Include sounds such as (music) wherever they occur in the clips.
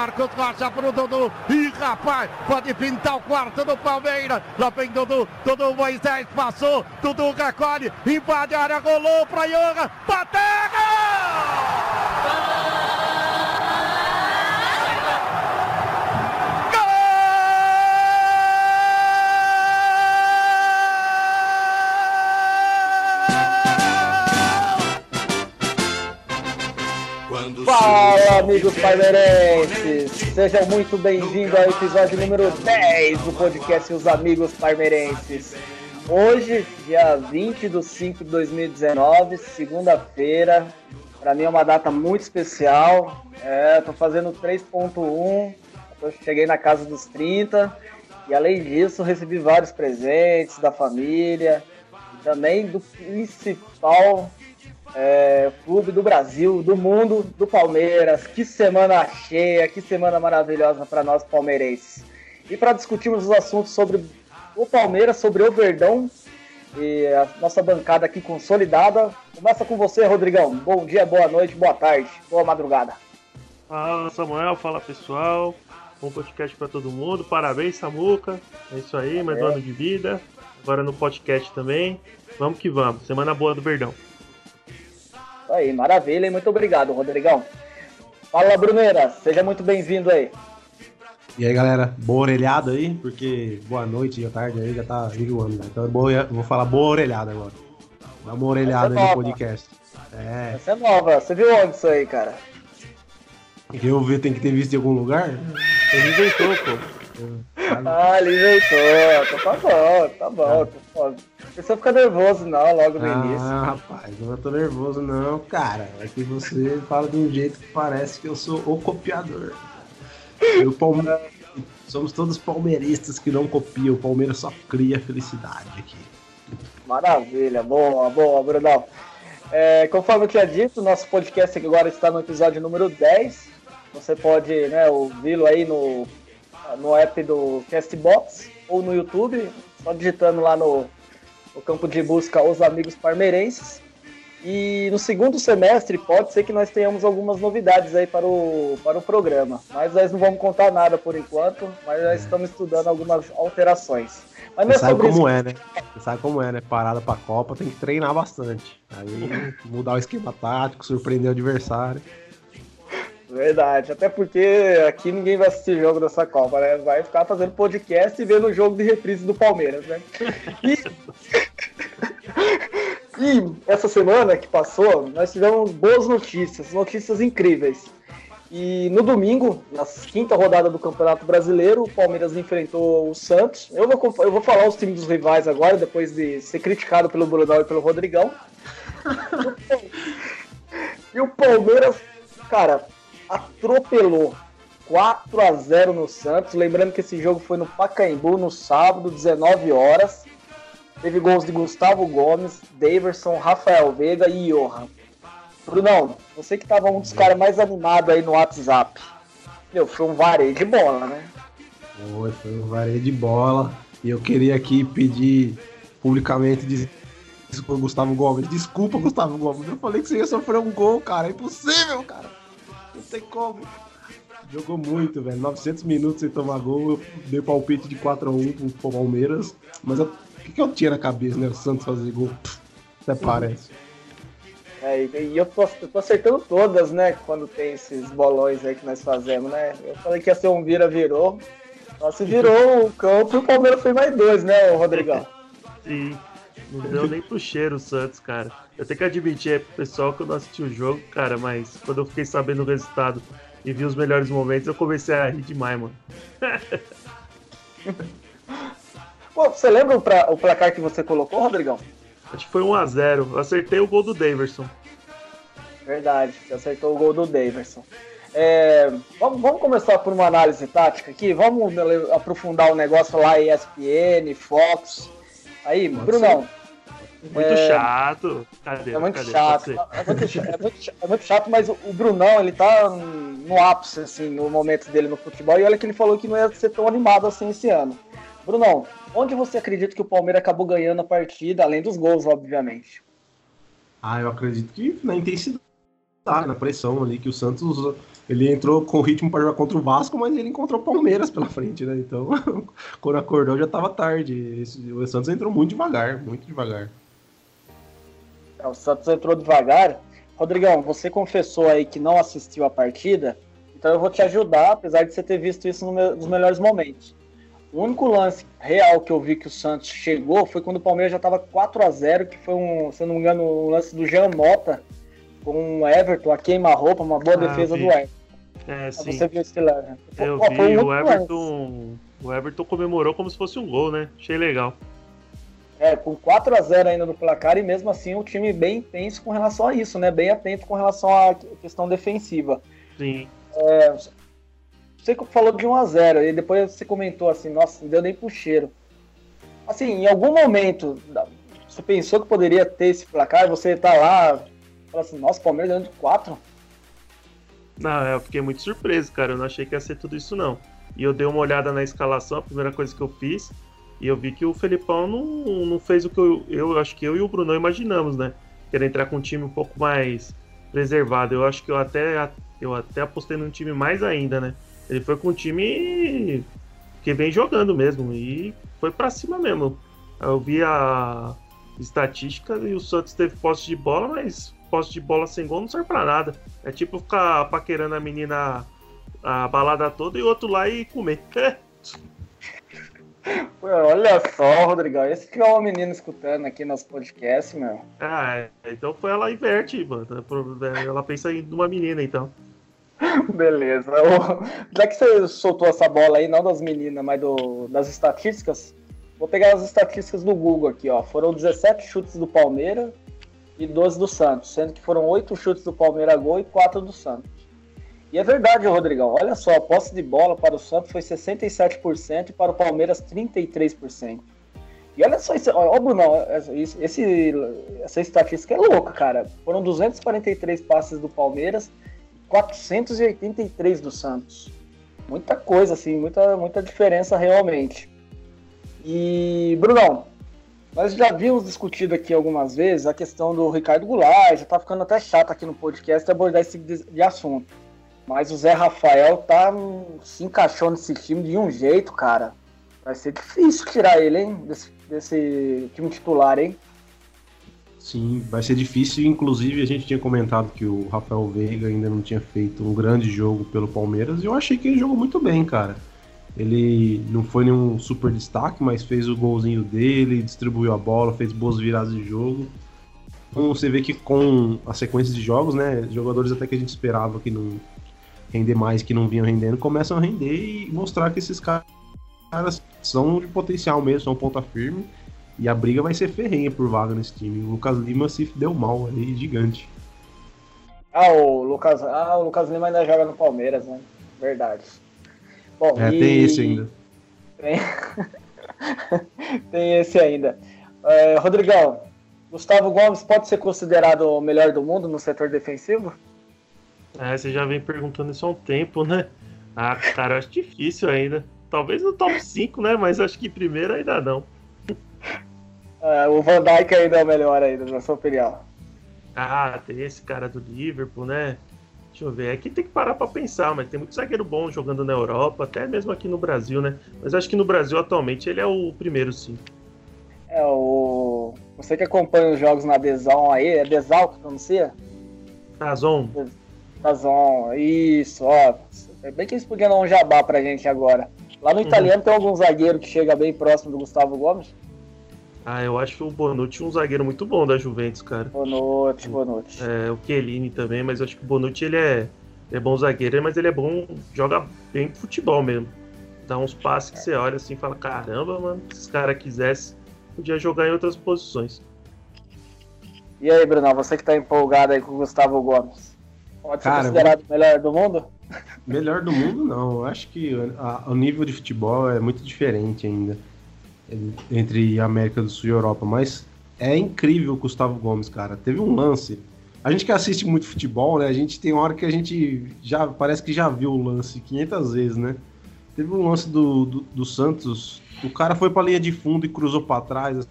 Marcos Rocha pro Dudu. E rapaz, pode pintar o quarto do Palmeiras. Lá vem Dudu. Dudu Moisés passou. Dudu recolhe. Invade a área, rolou pra Yoga. Bateu! Fala, amigos palmeirenses! Sejam muito bem-vindos ao episódio número 10 do podcast Os Amigos Palmeirenses. Hoje, dia 20 de 5 de 2019, segunda-feira. Para mim é uma data muito especial. É, tô fazendo 3.1, cheguei na casa dos 30. E além disso, recebi vários presentes da família. E também do principal é, clube do Brasil, do mundo, do Palmeiras. Que semana cheia, que semana maravilhosa para nós palmeirenses. E para discutirmos os assuntos sobre o Palmeiras, sobre o Verdão e a nossa bancada aqui consolidada, começa com você, Rodrigão. Bom dia, boa noite, boa tarde, boa madrugada. Fala, Samuel, fala pessoal. Bom podcast para todo mundo. Parabéns, Samuca. É isso aí, mais um ano de vida. Agora no podcast também. Vamos que vamos. Semana boa do Verdão. Aí, maravilha e muito obrigado, Rodrigão. Fala, Bruneira, seja muito bem-vindo aí. E aí, galera, boa orelhada aí, porque boa noite e tarde aí já tá enjoando, né? Então boa, vou falar boa orelhada agora. Dá uma orelhada aí no podcast. É. Essa é nova. Você viu onde isso aí, cara? Eu vi, tem que ter visto em algum lugar? Ele inventou, pô. Ah, ele inventou. Tá bom, tá bom. Tá bom. A pessoa fica nervoso não, logo no ah, início. Ah, rapaz, não tô nervoso não, cara. É que você fala de um jeito que parece que eu sou o copiador. Eu, Palme... Somos todos palmeiristas que não copiam. O Palmeiras só cria felicidade aqui. Maravilha, boa, boa, Brunão. É, conforme eu tinha dito, nosso podcast agora está no episódio número 10. Você pode né, ouvi-lo aí no no app do Castbox ou no YouTube, só digitando lá no, no campo de busca Os Amigos Parmeirenses. E no segundo semestre pode ser que nós tenhamos algumas novidades aí para o, para o programa. Mas nós não vamos contar nada por enquanto, mas nós estamos estudando algumas alterações. Mas Você é sabe como isso. é, né? Você sabe como é, né? Parada para a Copa tem que treinar bastante. Aí mudar o esquema tático, surpreender o adversário. Verdade, até porque aqui ninguém vai assistir jogo dessa Copa, né? Vai ficar fazendo podcast e vendo o jogo de reprise do Palmeiras, né? E... (laughs) e essa semana que passou, nós tivemos boas notícias, notícias incríveis. E no domingo, na quinta rodada do Campeonato Brasileiro, o Palmeiras enfrentou o Santos. Eu vou, eu vou falar os times dos rivais agora, depois de ser criticado pelo Brunão e pelo Rodrigão. (laughs) e o Palmeiras, cara, atropelou 4 a 0 no Santos. Lembrando que esse jogo foi no Pacaembu no sábado, 19 horas. Teve gols de Gustavo Gomes, Daverson, Rafael Veiga e Johan. Brunão, você que tava um dos caras mais animados aí no WhatsApp. Meu, foi um vareio de bola, né? Foi, foi um vareio de bola. E eu queria aqui pedir publicamente desculpa, Gustavo Gomes. Desculpa, Gustavo Gomes. Eu falei que você ia sofrer um gol, cara. É impossível, cara. Não tem como. Jogou muito, velho. 900 minutos sem tomar gol. Eu dei palpite de 4x1 pro Palmeiras. Mas o que, que eu tinha na cabeça, né? O Santos fazer gol. Até parece. É, e eu tô, eu tô, acertando todas, né? Quando tem esses bolões aí que nós fazemos, né? Eu falei que ia ser um vira, virou. Nossa, virou o campo e o Palmeiras foi mais dois, né, Rodrigão? Sim. Não deu nem pro cheiro o Santos, cara. Eu tenho que admitir aí pro pessoal que eu não assisti o jogo, cara, mas quando eu fiquei sabendo o resultado e vi os melhores momentos, eu comecei a rir demais, mano. (laughs) Pô, você lembra o, pra, o, placar que você colocou, Rodrigão? Acho que foi 1x0. Eu acertei o gol do Daverson. Verdade, você acertou o gol do Daverson. É, vamos, vamos, começar por uma análise tática aqui. Vamos aprofundar o negócio lá ESPN, Fox. Aí, Pode Brunão. Muito é... chato. Cadê? É muito Cadê? chato. É muito, é, muito, é muito, chato, mas o, o Brunão, ele tá no ápice, assim, no momento dele no futebol. E olha que ele falou que não ia ser tão animado assim esse ano. Brunão, onde você acredita que o Palmeiras acabou ganhando a partida, além dos gols, obviamente? Ah, eu acredito que na intensidade, na pressão ali, que o Santos ele entrou com ritmo para jogar contra o Vasco, mas ele encontrou o Palmeiras pela frente, né? Então, (laughs) quando acordou já estava tarde. O Santos entrou muito devagar, muito devagar. O Santos entrou devagar. Rodrigão, você confessou aí que não assistiu a partida, então eu vou te ajudar, apesar de você ter visto isso nos melhores momentos. O único lance real que eu vi que o Santos chegou foi quando o Palmeiras já estava 4 a 0 que foi um, se eu não me engano, um lance do Jean Mota com o Everton, a queima-roupa, uma boa ah, defesa do Everton. É, sim. Você viu esse lance? Eu Pô, vi, o Everton, o Everton comemorou como se fosse um gol, né? Achei legal. É, com 4 a 0 ainda no placar e mesmo assim o time bem intenso com relação a isso, né? Bem atento com relação à questão defensiva. Sim. É, você falou de 1 a 0 e depois você comentou assim, nossa, não deu nem pro cheiro. Assim, em algum momento você pensou que poderia ter esse placar, você tá lá, fala assim, nossa, Palmeiras deu de 4? Não, eu fiquei muito surpreso, cara. Eu não achei que ia ser tudo isso, não. E eu dei uma olhada na escalação, a primeira coisa que eu fiz, e eu vi que o Felipão não, não fez o que eu, eu acho que eu e o Bruno imaginamos, né? Querer entrar com um time um pouco mais preservado. Eu acho que eu até, eu até apostei num time mais ainda, né? Ele foi com um time que vem jogando mesmo e foi para cima mesmo. Eu vi a estatística e o Santos teve posse de bola, mas posse de bola sem gol não serve pra nada. É tipo ficar paquerando a menina a balada toda e outro lá e comer. (laughs) Olha só, Rodrigão, esse que é o menino escutando aqui nosso podcast, meu. Ah, é. então foi ela inverte, mano. Ela pensa em uma menina, então. Beleza. Já que você soltou essa bola aí, não das meninas, mas do, das estatísticas, vou pegar as estatísticas do Google aqui, ó. Foram 17 chutes do Palmeiras e 12 do Santos, sendo que foram 8 chutes do Palmeiras a gol e 4 do Santos. E é verdade, Rodrigão. Olha só, a posse de bola para o Santos foi 67% e para o Palmeiras 33%. E olha só, isso, ó, Brunão, esse, essa estatística é louca, cara. Foram 243 passes do Palmeiras 483 do Santos. Muita coisa, assim, muita, muita diferença realmente. E, Brunão, nós já vimos discutido aqui algumas vezes a questão do Ricardo Goulart, já tá ficando até chato aqui no podcast abordar esse tipo assunto. Mas o Zé Rafael tá se encaixou nesse time de um jeito, cara. Vai ser difícil tirar ele, hein? Desse, desse time titular, hein? Sim, vai ser difícil. Inclusive, a gente tinha comentado que o Rafael Veiga ainda não tinha feito um grande jogo pelo Palmeiras e eu achei que ele jogou muito bem, cara. Ele não foi nenhum super destaque, mas fez o golzinho dele, distribuiu a bola, fez boas viradas de jogo. Então você vê que com a sequência de jogos, né, jogadores até que a gente esperava que não render mais, que não vinham rendendo, começam a render e mostrar que esses caras são de potencial mesmo, são ponta firme e a briga vai ser ferrenha por vaga nesse time. O Lucas Lima se deu mal ali, gigante. Ah, o Lucas, ah, o Lucas Lima ainda joga no Palmeiras, né? Verdade. Bom, é, e... tem esse ainda. Tem... (laughs) tem esse ainda. É, Rodrigão, Gustavo Gomes pode ser considerado o melhor do mundo no setor defensivo? É, você já vem perguntando isso há um tempo, né? Ah, cara, eu acho difícil ainda. Talvez no top 5, né? Mas acho que primeiro ainda não. Uh, o Van Dijk ainda é o melhor ainda, na sua opinião. Ah, tem esse cara do Liverpool, né? Deixa eu ver, aqui tem que parar para pensar, mas tem muito zagueiro bom jogando na Europa, até mesmo aqui no Brasil, né? Mas acho que no Brasil atualmente ele é o primeiro, sim. É, o. Você que acompanha os jogos na Dezon aí, é Desal que pronuncia? Dazon. Dazon, isso, ó. É bem que eles podiam dar um jabá pra gente agora. Lá no uhum. italiano tem algum zagueiro que chega bem próximo do Gustavo Gomes? Ah, eu acho o Bonucci um zagueiro muito bom da Juventus, cara. Bonucci, Bonucci. É, o Chiellini também, mas eu acho que o Bonucci ele é, é bom zagueiro, mas ele é bom, joga bem futebol mesmo. Dá uns passes que você olha assim e fala, caramba, mano, se esse cara quisesse, podia jogar em outras posições. E aí, Bruno, você que tá empolgado aí com o Gustavo Gomes? Pode ser cara, considerado o melhor do mundo? Melhor do mundo, não. Eu acho que a, o nível de futebol é muito diferente ainda entre América do Sul e Europa, mas é incrível o Gustavo Gomes, cara. Teve um lance. A gente que assiste muito futebol, né? A gente tem hora que a gente já parece que já viu o lance 500 vezes, né? Teve um lance do, do, do Santos, o cara foi pra linha de fundo e cruzou para trás.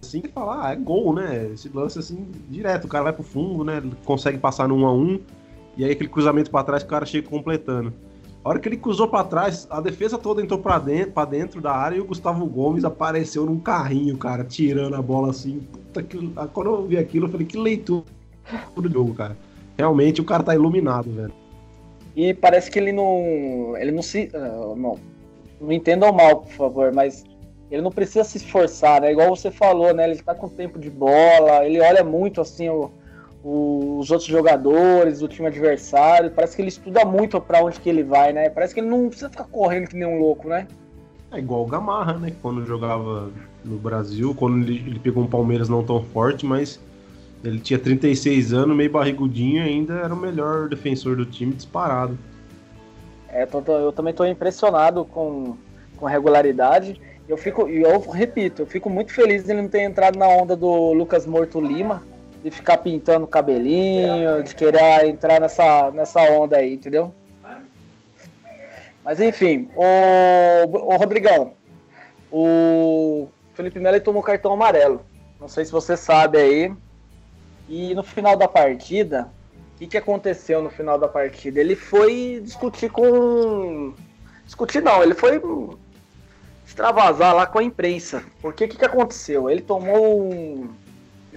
Assim que fala, ah, é gol, né? Esse lance assim, direto, o cara vai pro fundo, né? Consegue passar no 1 a 1 E aí aquele cruzamento para trás, o cara chega completando. A hora que ele cruzou para trás, a defesa toda entrou para dentro, pra dentro da área e o Gustavo Gomes apareceu num carrinho, cara, tirando a bola assim. Puta que... Quando eu vi aquilo, eu falei, que leitura do jogo, cara. Realmente o cara tá iluminado, velho. E parece que ele não. Ele não se. Uh, não, não entendam mal, por favor, mas ele não precisa se esforçar, né? Igual você falou, né? Ele tá com tempo de bola, ele olha muito assim o, os outros jogadores, o time adversário. Parece que ele estuda muito para onde que ele vai, né? Parece que ele não precisa ficar correndo que nem um louco, né? É igual o Gamarra, né? Quando jogava no Brasil, quando ele, ele pegou um Palmeiras não tão forte, mas ele tinha 36 anos, meio barrigudinho, ainda era o melhor defensor do time disparado. É, tô, tô, eu também estou impressionado com, com a regularidade. Eu fico, e eu repito, eu fico muito feliz de ele não ter entrado na onda do Lucas Morto Lima, de ficar pintando cabelinho, de querer entrar nessa, nessa onda aí, entendeu? Mas enfim, o, o Rodrigão, o Felipe Melo tomou cartão amarelo. Não sei se você sabe aí. E no final da partida, o que, que aconteceu no final da partida? Ele foi discutir com. Discutir não, ele foi extravasar lá com a imprensa. Porque o que, que aconteceu? Ele tomou um.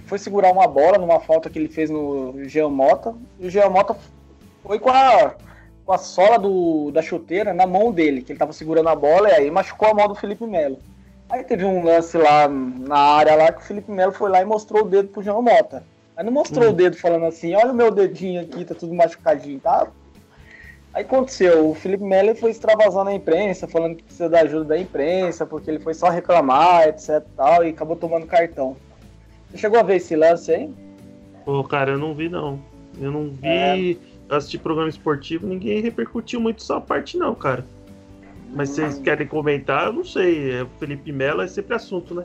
Foi segurar uma bola numa falta que ele fez no Jean Mota. E o Jean Mota foi com a, com a sola do, da chuteira na mão dele, que ele tava segurando a bola, e aí machucou a mão do Felipe Melo. Aí teve um lance lá na área lá que o Felipe Melo foi lá e mostrou o dedo pro Jean Mota. Aí não mostrou hum. o dedo falando assim, olha o meu dedinho aqui, tá tudo machucadinho, tá? Aí aconteceu, o Felipe Melo foi extravasando a imprensa, falando que precisa da ajuda da imprensa, porque ele foi só reclamar, etc tal, e acabou tomando cartão. Você chegou a ver esse lance aí? Pô, cara, eu não vi não. Eu não vi. É. Assistir programa esportivo, ninguém repercutiu muito só a parte, não, cara. Mas hum. vocês querem comentar, eu não sei. É, o Felipe Melo é sempre assunto, né?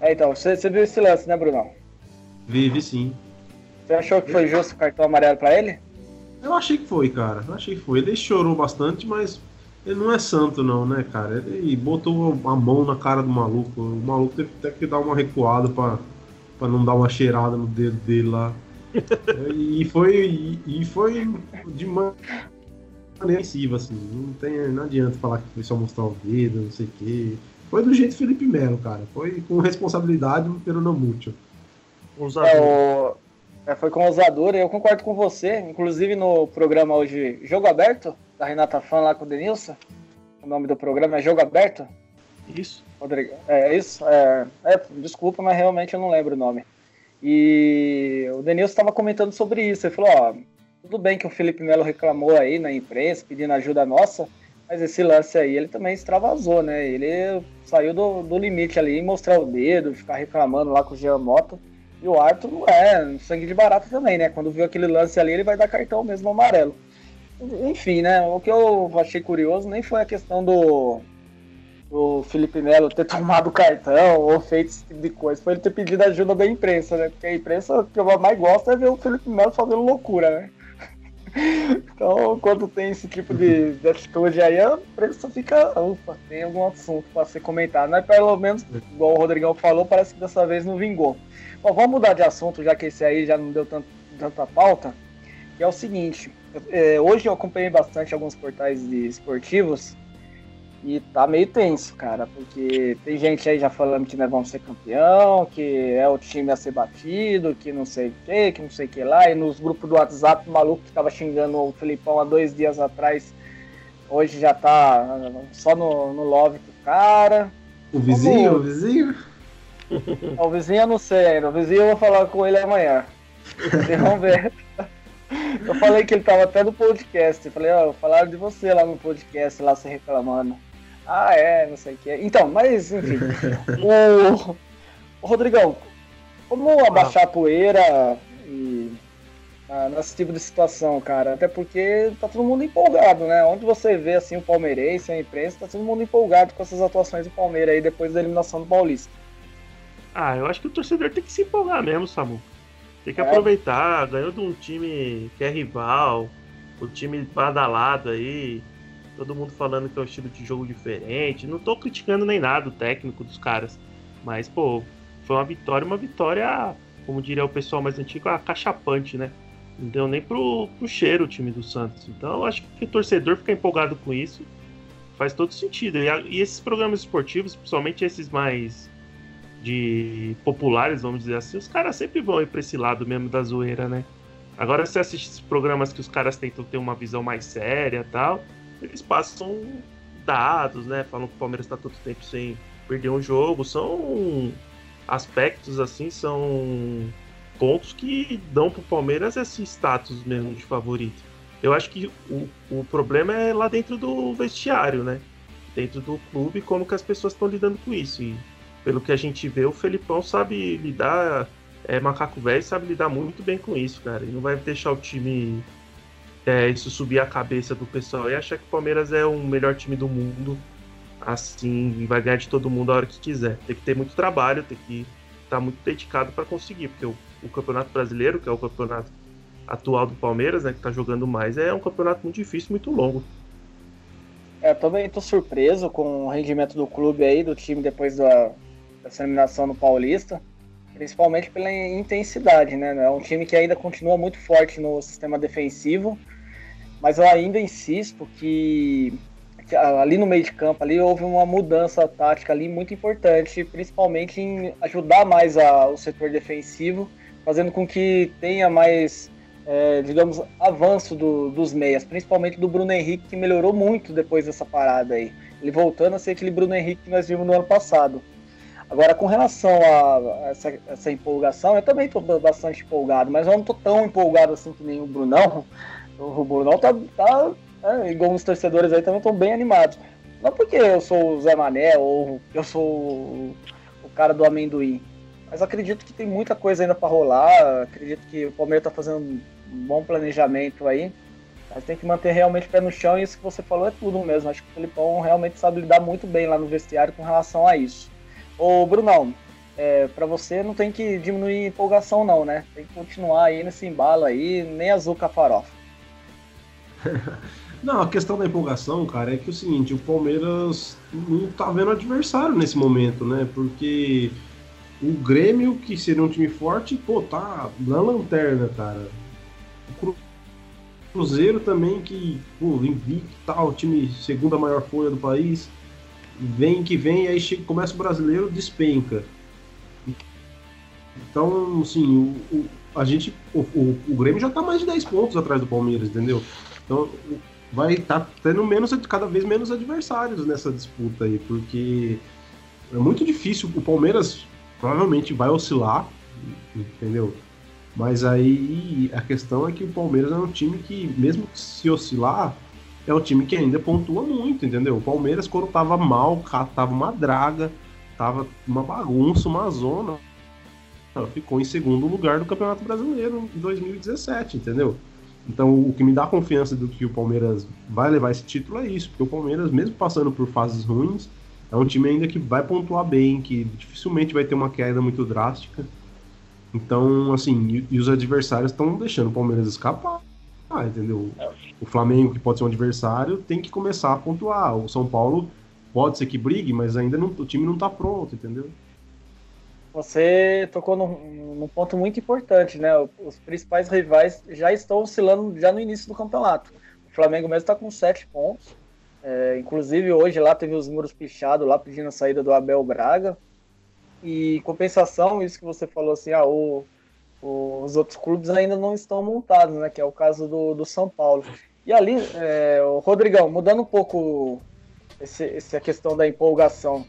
É, então, você, você viu esse lance, né, Bruno? Vi, vi sim. Você achou que foi justo o cartão amarelo para ele? Eu achei que foi, cara. Eu achei que foi. Ele chorou bastante, mas ele não é santo, não, né, cara? Ele botou a mão na cara do maluco. O maluco teve até que dar uma recuada pra, pra não dar uma cheirada no dedo dele lá. e foi, e, e foi de maneira agressiva, assim. Não, tem, não adianta falar que foi só mostrar o dedo, não sei o quê. Foi do jeito Felipe Melo, cara. Foi com responsabilidade pelo mútil. É, o... É, foi com ousadura, eu concordo com você. Inclusive no programa hoje, Jogo Aberto, da Renata Fã lá com o Denilson. O nome do programa é Jogo Aberto? Isso. Rodrigo. É isso? É, é, desculpa, mas realmente eu não lembro o nome. E o Denilson estava comentando sobre isso. Ele falou: ó, tudo bem que o Felipe Melo reclamou aí na imprensa, pedindo ajuda nossa, mas esse lance aí ele também extravasou, né? Ele saiu do, do limite ali, mostrar o dedo, ficar reclamando lá com o Jean Moto. E o Arthur é sangue de barata também, né? Quando viu aquele lance ali, ele vai dar cartão mesmo amarelo. Enfim, né? O que eu achei curioso nem foi a questão do, do Felipe Melo ter (laughs) tomado cartão ou feito esse tipo de coisa. Foi ele ter pedido ajuda da imprensa, né? Porque a imprensa que eu mais gosto é ver o Felipe Melo fazendo loucura, né? (laughs) Então, quando tem esse tipo de, de atitude aí, a imprensa fica, ufa, tem algum assunto para ser comentado. Mas pelo menos, igual o Rodrigão falou, parece que dessa vez não vingou. Bom, vamos mudar de assunto, já que esse aí já não deu tanto, tanta pauta. Que é o seguinte: é, hoje eu acompanhei bastante alguns portais esportivos e tá meio tenso, cara, porque tem gente aí já falando que nós vamos ser campeão, que é o time a ser batido, que não sei o que, que não sei o que lá. E nos grupos do WhatsApp, o maluco que tava xingando o Felipão há dois dias atrás, hoje já tá só no, no love do cara. O vizinho, Como... o vizinho? (laughs) O vizinho eu não sei ainda. O vizinho eu vou falar com ele amanhã. Vamos ver. Eu falei que ele tava até no podcast. Eu falei, ó, oh, falaram de você lá no podcast, lá se reclamando. Ah, é, não sei o que. Então, mas enfim. (laughs) o... o Rodrigão, como abaixar a poeira e ah, nesse tipo de situação, cara? Até porque tá todo mundo empolgado, né? Onde você vê assim o palmeirense, a imprensa, tá todo mundo empolgado com essas atuações do Palmeiras aí depois da eliminação do Paulista. Ah, eu acho que o torcedor tem que se empolgar mesmo, Samu. Tem que é. aproveitar, ganhou de um time que é rival, o time badalado aí, todo mundo falando que é um estilo de jogo diferente. Não tô criticando nem nada o técnico dos caras, mas, pô, foi uma vitória, uma vitória, como diria o pessoal mais antigo, a cachapante, né? Não deu nem pro, pro cheiro o time do Santos. Então acho que o torcedor fica empolgado com isso faz todo sentido. E, e, esses programas esportivos, principalmente esses mais de populares, vamos dizer assim, os caras sempre vão ir pra esse lado mesmo da zoeira, né? Agora, se assiste esses programas que os caras tentam ter uma visão mais séria tal, eles passam dados, né? Falam que o Palmeiras está todo tempo sem perder um jogo. São aspectos, assim, são pontos que dão pro Palmeiras esse status mesmo de favorito. Eu acho que o, o problema é lá dentro do vestiário, né? Dentro do clube, como que as pessoas estão lidando com isso. E pelo que a gente vê, o Felipão sabe lidar, é macaco velho, sabe lidar muito bem com isso, cara. E não vai deixar o time é, isso subir a cabeça do pessoal e achar que o Palmeiras é o melhor time do mundo, assim, vai ganhar de todo mundo a hora que quiser. Tem que ter muito trabalho, tem que estar tá muito dedicado para conseguir, porque o, o Campeonato Brasileiro, que é o campeonato atual do Palmeiras, né, que tá jogando mais, é um campeonato muito difícil, muito longo. É, também tô surpreso com o rendimento do clube aí, do time depois da, dessa eliminação no Paulista, principalmente pela intensidade, né? É um time que ainda continua muito forte no sistema defensivo, mas eu ainda insisto que, que ali no meio de campo ali houve uma mudança tática ali muito importante, principalmente em ajudar mais a, o setor defensivo, fazendo com que tenha mais é, digamos, avanço do, dos meias, principalmente do Bruno Henrique, que melhorou muito depois dessa parada aí. Ele voltando a ser aquele Bruno Henrique que nós vimos no ano passado. Agora, com relação a essa, essa empolgação, eu também estou bastante empolgado, mas eu não estou tão empolgado assim que nem o Brunão. O Brunão tá, tá é, igual os torcedores aí também estão bem animados. Não porque eu sou o Zé Mané ou eu sou o, o cara do amendoim, mas acredito que tem muita coisa ainda para rolar. Acredito que o Palmeiras está fazendo um bom planejamento aí. Mas tem que manter realmente o pé no chão e isso que você falou é tudo mesmo. Acho que o Felipão realmente sabe lidar muito bem lá no vestiário com relação a isso. Ô, Brunão, é, para você não tem que diminuir empolgação não, né? Tem que continuar aí nesse embalo aí, nem azul com a farofa. (laughs) Não, a questão da empolgação, cara, é que é o seguinte, o Palmeiras não tá vendo adversário nesse momento, né? Porque o Grêmio, que seria um time forte, pô, tá na lanterna, cara. O Cruzeiro também, que, pô, invicto tal, time segunda maior folha do país. Vem que vem, aí chega, começa o brasileiro, despenca. Então, assim, o, o a gente. O, o, o, Grêmio já tá mais de 10 pontos atrás do Palmeiras, entendeu? Então vai estar tá tendo menos, cada vez menos adversários nessa disputa aí, porque é muito difícil. O Palmeiras provavelmente vai oscilar, entendeu? Mas aí a questão é que o Palmeiras é um time que, mesmo que se oscilar, é um time que ainda pontua muito, entendeu? O Palmeiras, quando tava mal, tava uma draga, tava uma bagunça, uma zona, ficou em segundo lugar do Campeonato Brasileiro em 2017, entendeu? Então, o que me dá confiança do que o Palmeiras vai levar esse título é isso, porque o Palmeiras, mesmo passando por fases ruins, é um time ainda que vai pontuar bem, que dificilmente vai ter uma queda muito drástica. Então, assim, e, e os adversários estão deixando o Palmeiras escapar, entendeu? O Flamengo, que pode ser um adversário, tem que começar a pontuar. O São Paulo pode ser que brigue, mas ainda não, o time não está pronto, entendeu? Você tocou num, num, ponto muito importante, né? Os principais rivais já estão oscilando já no início do campeonato. O Flamengo mesmo está com sete pontos. É, inclusive hoje lá teve os muros pichados lá pedindo a saída do Abel Braga. E compensação, isso que você falou assim, ah, o, o, os outros clubes ainda não estão montados, né? Que é o caso do, do São Paulo. E ali, é, o Rodrigão, mudando um pouco esse, essa questão da empolgação,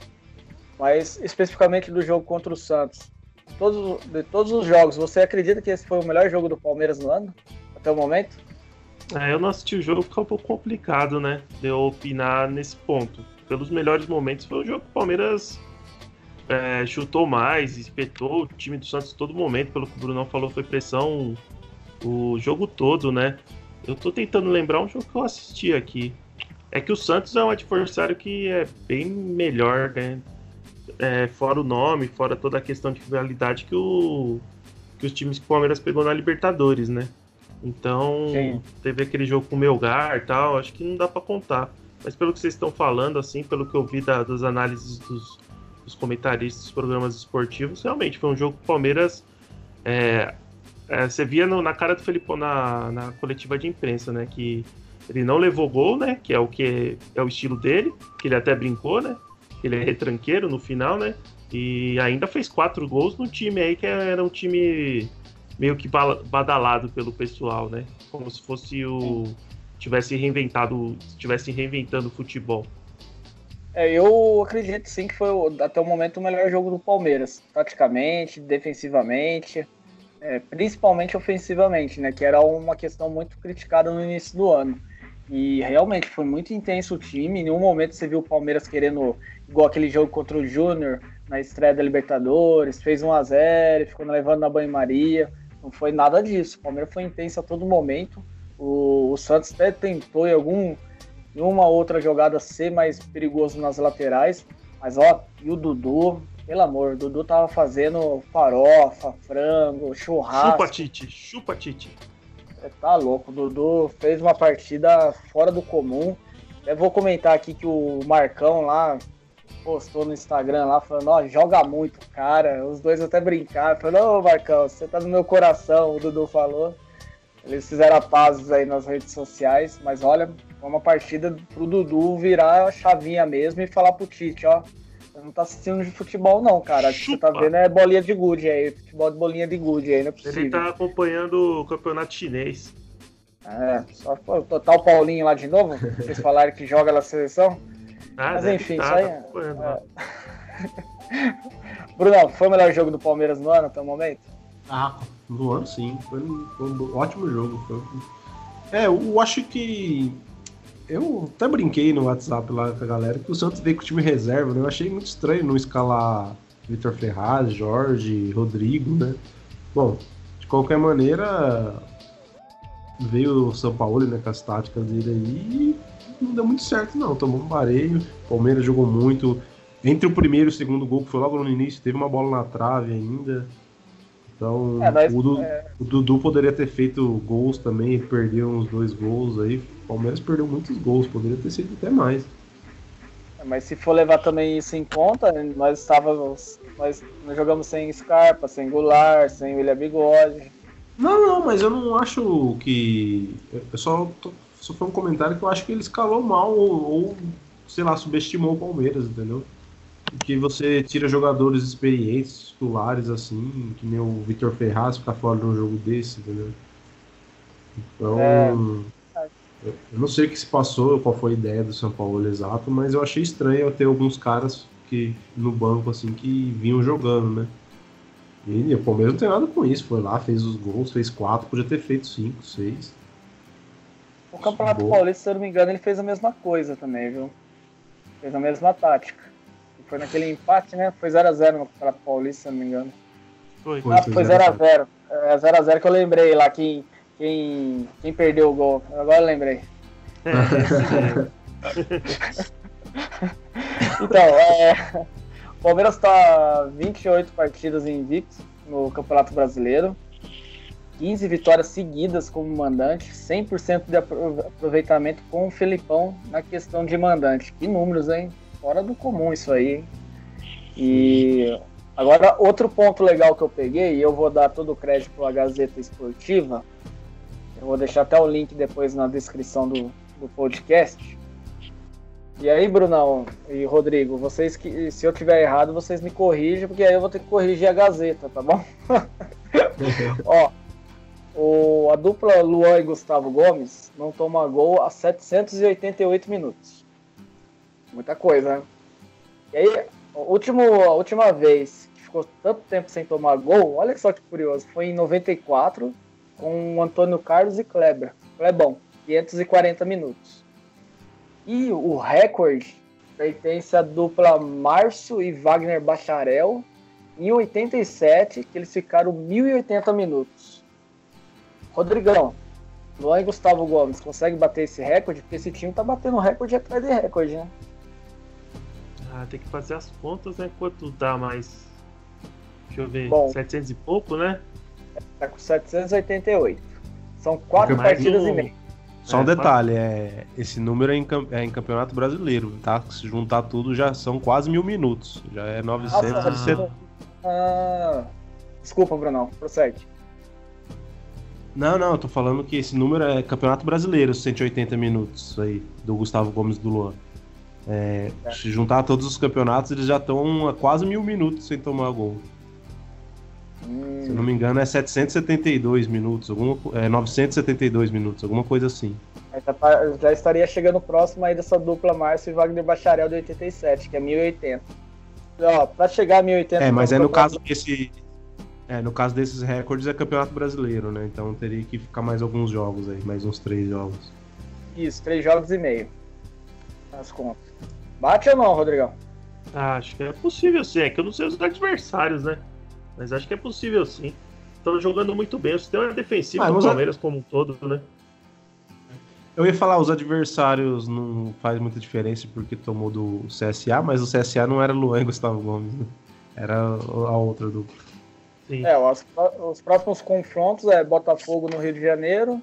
mas especificamente do jogo contra o Santos. Todos, de todos os jogos, você acredita que esse foi o melhor jogo do Palmeiras no ano? Até o momento? É, eu não assisti o jogo porque é um pouco complicado, né? De eu opinar nesse ponto. Pelos melhores momentos foi o jogo que o Palmeiras é, chutou mais, espetou o time do Santos todo momento, pelo que o Bruno falou, foi pressão o jogo todo, né? Eu tô tentando lembrar um jogo que eu assisti aqui. É que o Santos é um adversário que é bem melhor, né? É, fora o nome, fora toda a questão de rivalidade que, o, que os times que o Palmeiras pegou na Libertadores, né? Então, Sim. teve aquele jogo com o Melgar e tal, acho que não dá para contar. Mas pelo que vocês estão falando, assim, pelo que eu vi da, das análises dos, dos, comentaristas dos programas esportivos, realmente foi um jogo que o Palmeiras é, é, você via no, na cara do Felipão na, na coletiva de imprensa, né? Que ele não levou gol, né? Que é o que é, é o estilo dele, que ele até brincou, né? Ele é retranqueiro no final, né? E ainda fez quatro gols no time aí que era um time meio que badalado pelo pessoal, né? Como se fosse o tivesse reinventado, tivesse reinventando o futebol. É, eu acredito sim que foi até o momento o melhor jogo do Palmeiras, taticamente, defensivamente, é, principalmente ofensivamente, né? Que era uma questão muito criticada no início do ano. E realmente foi muito intenso o time. Em nenhum momento você viu o Palmeiras querendo, igual aquele jogo contra o Júnior na estreia da Libertadores, fez 1 a 0 ficou levando na banho-maria. Não foi nada disso. O Palmeiras foi intenso a todo momento. O, o Santos até tentou em algum em uma outra jogada ser mais perigoso nas laterais. Mas ó, e o Dudu, pelo amor, o Dudu tava fazendo farofa, frango, churrasco. Chupa Tite, chupa Tite. É, tá louco, o Dudu fez uma partida fora do comum. Eu vou comentar aqui que o Marcão lá postou no Instagram lá falando, ó, joga muito, cara. Os dois até brincaram, falando, ô Marcão, você tá no meu coração, o Dudu falou. Eles fizeram a paz aí nas redes sociais, mas olha, foi uma partida pro Dudu virar a chavinha mesmo e falar pro Tite, ó. Você não tá assistindo de futebol, não, cara. O que você tá vendo é bolinha de gude aí, futebol de bolinha de gude aí, não é possível. Ele tá acompanhando o campeonato chinês. É, só total o Paulinho lá de novo? Vocês falaram que joga na seleção? Ah, Mas enfim, tá, isso aí. Tá é... (laughs) Brunão, foi o melhor jogo do Palmeiras no ano até o momento? Ah, no ano sim. Foi um, foi um ótimo jogo. Foi... É, eu acho que. Eu até brinquei no WhatsApp lá com a galera que o Santos veio com o time reserva, né? Eu achei muito estranho não escalar Vitor Ferraz, Jorge, Rodrigo, né? Bom, de qualquer maneira, veio o São Paulo né, com as táticas dele aí e não deu muito certo, não. Tomou um vareio, o Palmeiras jogou muito. Entre o primeiro e o segundo gol, que foi logo no início, teve uma bola na trave ainda. Então, é, nós, o, Dudu, é... o, Dudu, poderia ter feito gols também, perdeu uns dois gols aí. O Palmeiras perdeu muitos gols, poderia ter sido até mais. É, mas se for levar também isso em conta, nós estávamos. Nós, nós jogamos sem Scarpa, sem Goulart, sem William Bigode. Não, não, mas eu não acho que. Eu só, só foi um comentário que eu acho que ele escalou mal ou, ou sei lá, subestimou o Palmeiras, entendeu? Porque você tira jogadores experientes, titulares, assim, que nem o Vitor Ferraz ficar fora de um jogo desse, entendeu? Então. É... Eu não sei o que se passou, qual foi a ideia do São Paulo exato, mas eu achei estranho eu ter alguns caras que no banco assim que vinham jogando, né? E o Palmeiras não tem nada com isso. Foi lá, fez os gols, fez quatro, podia ter feito cinco, seis. O Campeonato Paulista, se eu não me engano, ele fez a mesma coisa também, viu? Fez a mesma tática. Foi naquele empate, né? Foi 0x0 no Campeonato Paulista, se eu não me engano. Foi. Ah, foi 0x0. É 0x0 que eu lembrei lá, quem, quem, quem perdeu o gol. Agora eu lembrei. É, (laughs) então, é. O Palmeiras está 28 partidas invicto no Campeonato Brasileiro. 15 vitórias seguidas como mandante, 100% de aproveitamento com o Felipão na questão de mandante. Que números, hein? Fora do comum isso aí, hein? E agora, outro ponto legal que eu peguei, e eu vou dar todo o crédito para a Gazeta Esportiva, eu vou deixar até o link depois na descrição do, do podcast. E aí, Brunão e Rodrigo, vocês que se eu tiver errado, vocês me corrigem, porque aí eu vou ter que corrigir a Gazeta, tá bom? (laughs) Ó, o, a dupla Luan e Gustavo Gomes não toma gol há 788 minutos. Muita coisa, né? E aí, a, último, a última vez que ficou tanto tempo sem tomar gol, olha só que curioso, foi em 94 com o Antônio Carlos e Kleber. Klebão, 540 minutos. E o recorde pertence à dupla Márcio e Wagner Bacharel em 87, que eles ficaram 1080 minutos. Rodrigão, Luan e Gustavo Gomes consegue bater esse recorde? Porque esse time tá batendo recorde atrás de recorde, né? Ah, tem que fazer as contas, né? Quanto dá mais? Deixa eu ver, Bom, 700 e pouco, né? Tá com 788. São quatro partidas no... e meia. Só um é, detalhe, é, esse número é em, é em, campeonato brasileiro, tá? Se juntar tudo já são quase mil minutos. Já é 970. Ah, desculpa, Brunão, prossegue. Não, não, eu tô falando que esse número é Campeonato Brasileiro, 180 minutos aí, do Gustavo Gomes do Luan. É, é. Se juntar todos os campeonatos, eles já estão a quase mil minutos sem tomar gol. Hum. Se eu não me engano, é 772 minutos, alguma, é 972 minutos, alguma coisa assim. Já, tá, já, estaria chegando próximo aí dessa dupla Márcio e Wagner Bacharel de 87, que é 1080. Ó, pra chegar a 1080. É, mas é no caso desse. É, no caso desses recordes é campeonato brasileiro, né? Então teria que ficar mais alguns jogos aí, mais uns três jogos. Isso, três jogos e meio. As contas. Bate ou não, Rodrigão? Ah, acho que é possível sim. É que eu não sei os adversários, né? Mas acho que é possível sim. Estão jogando muito bem. O sistema defensivo ah, do Palmeiras como um todo, né? Eu ia falar, os adversários não faz muita diferença porque tomou do CSA, mas o CSA não era Luan e Gustavo Gomes, né? Era a outra dupla. Sim. É, os, os, próximos confrontos é Botafogo no Rio de Janeiro.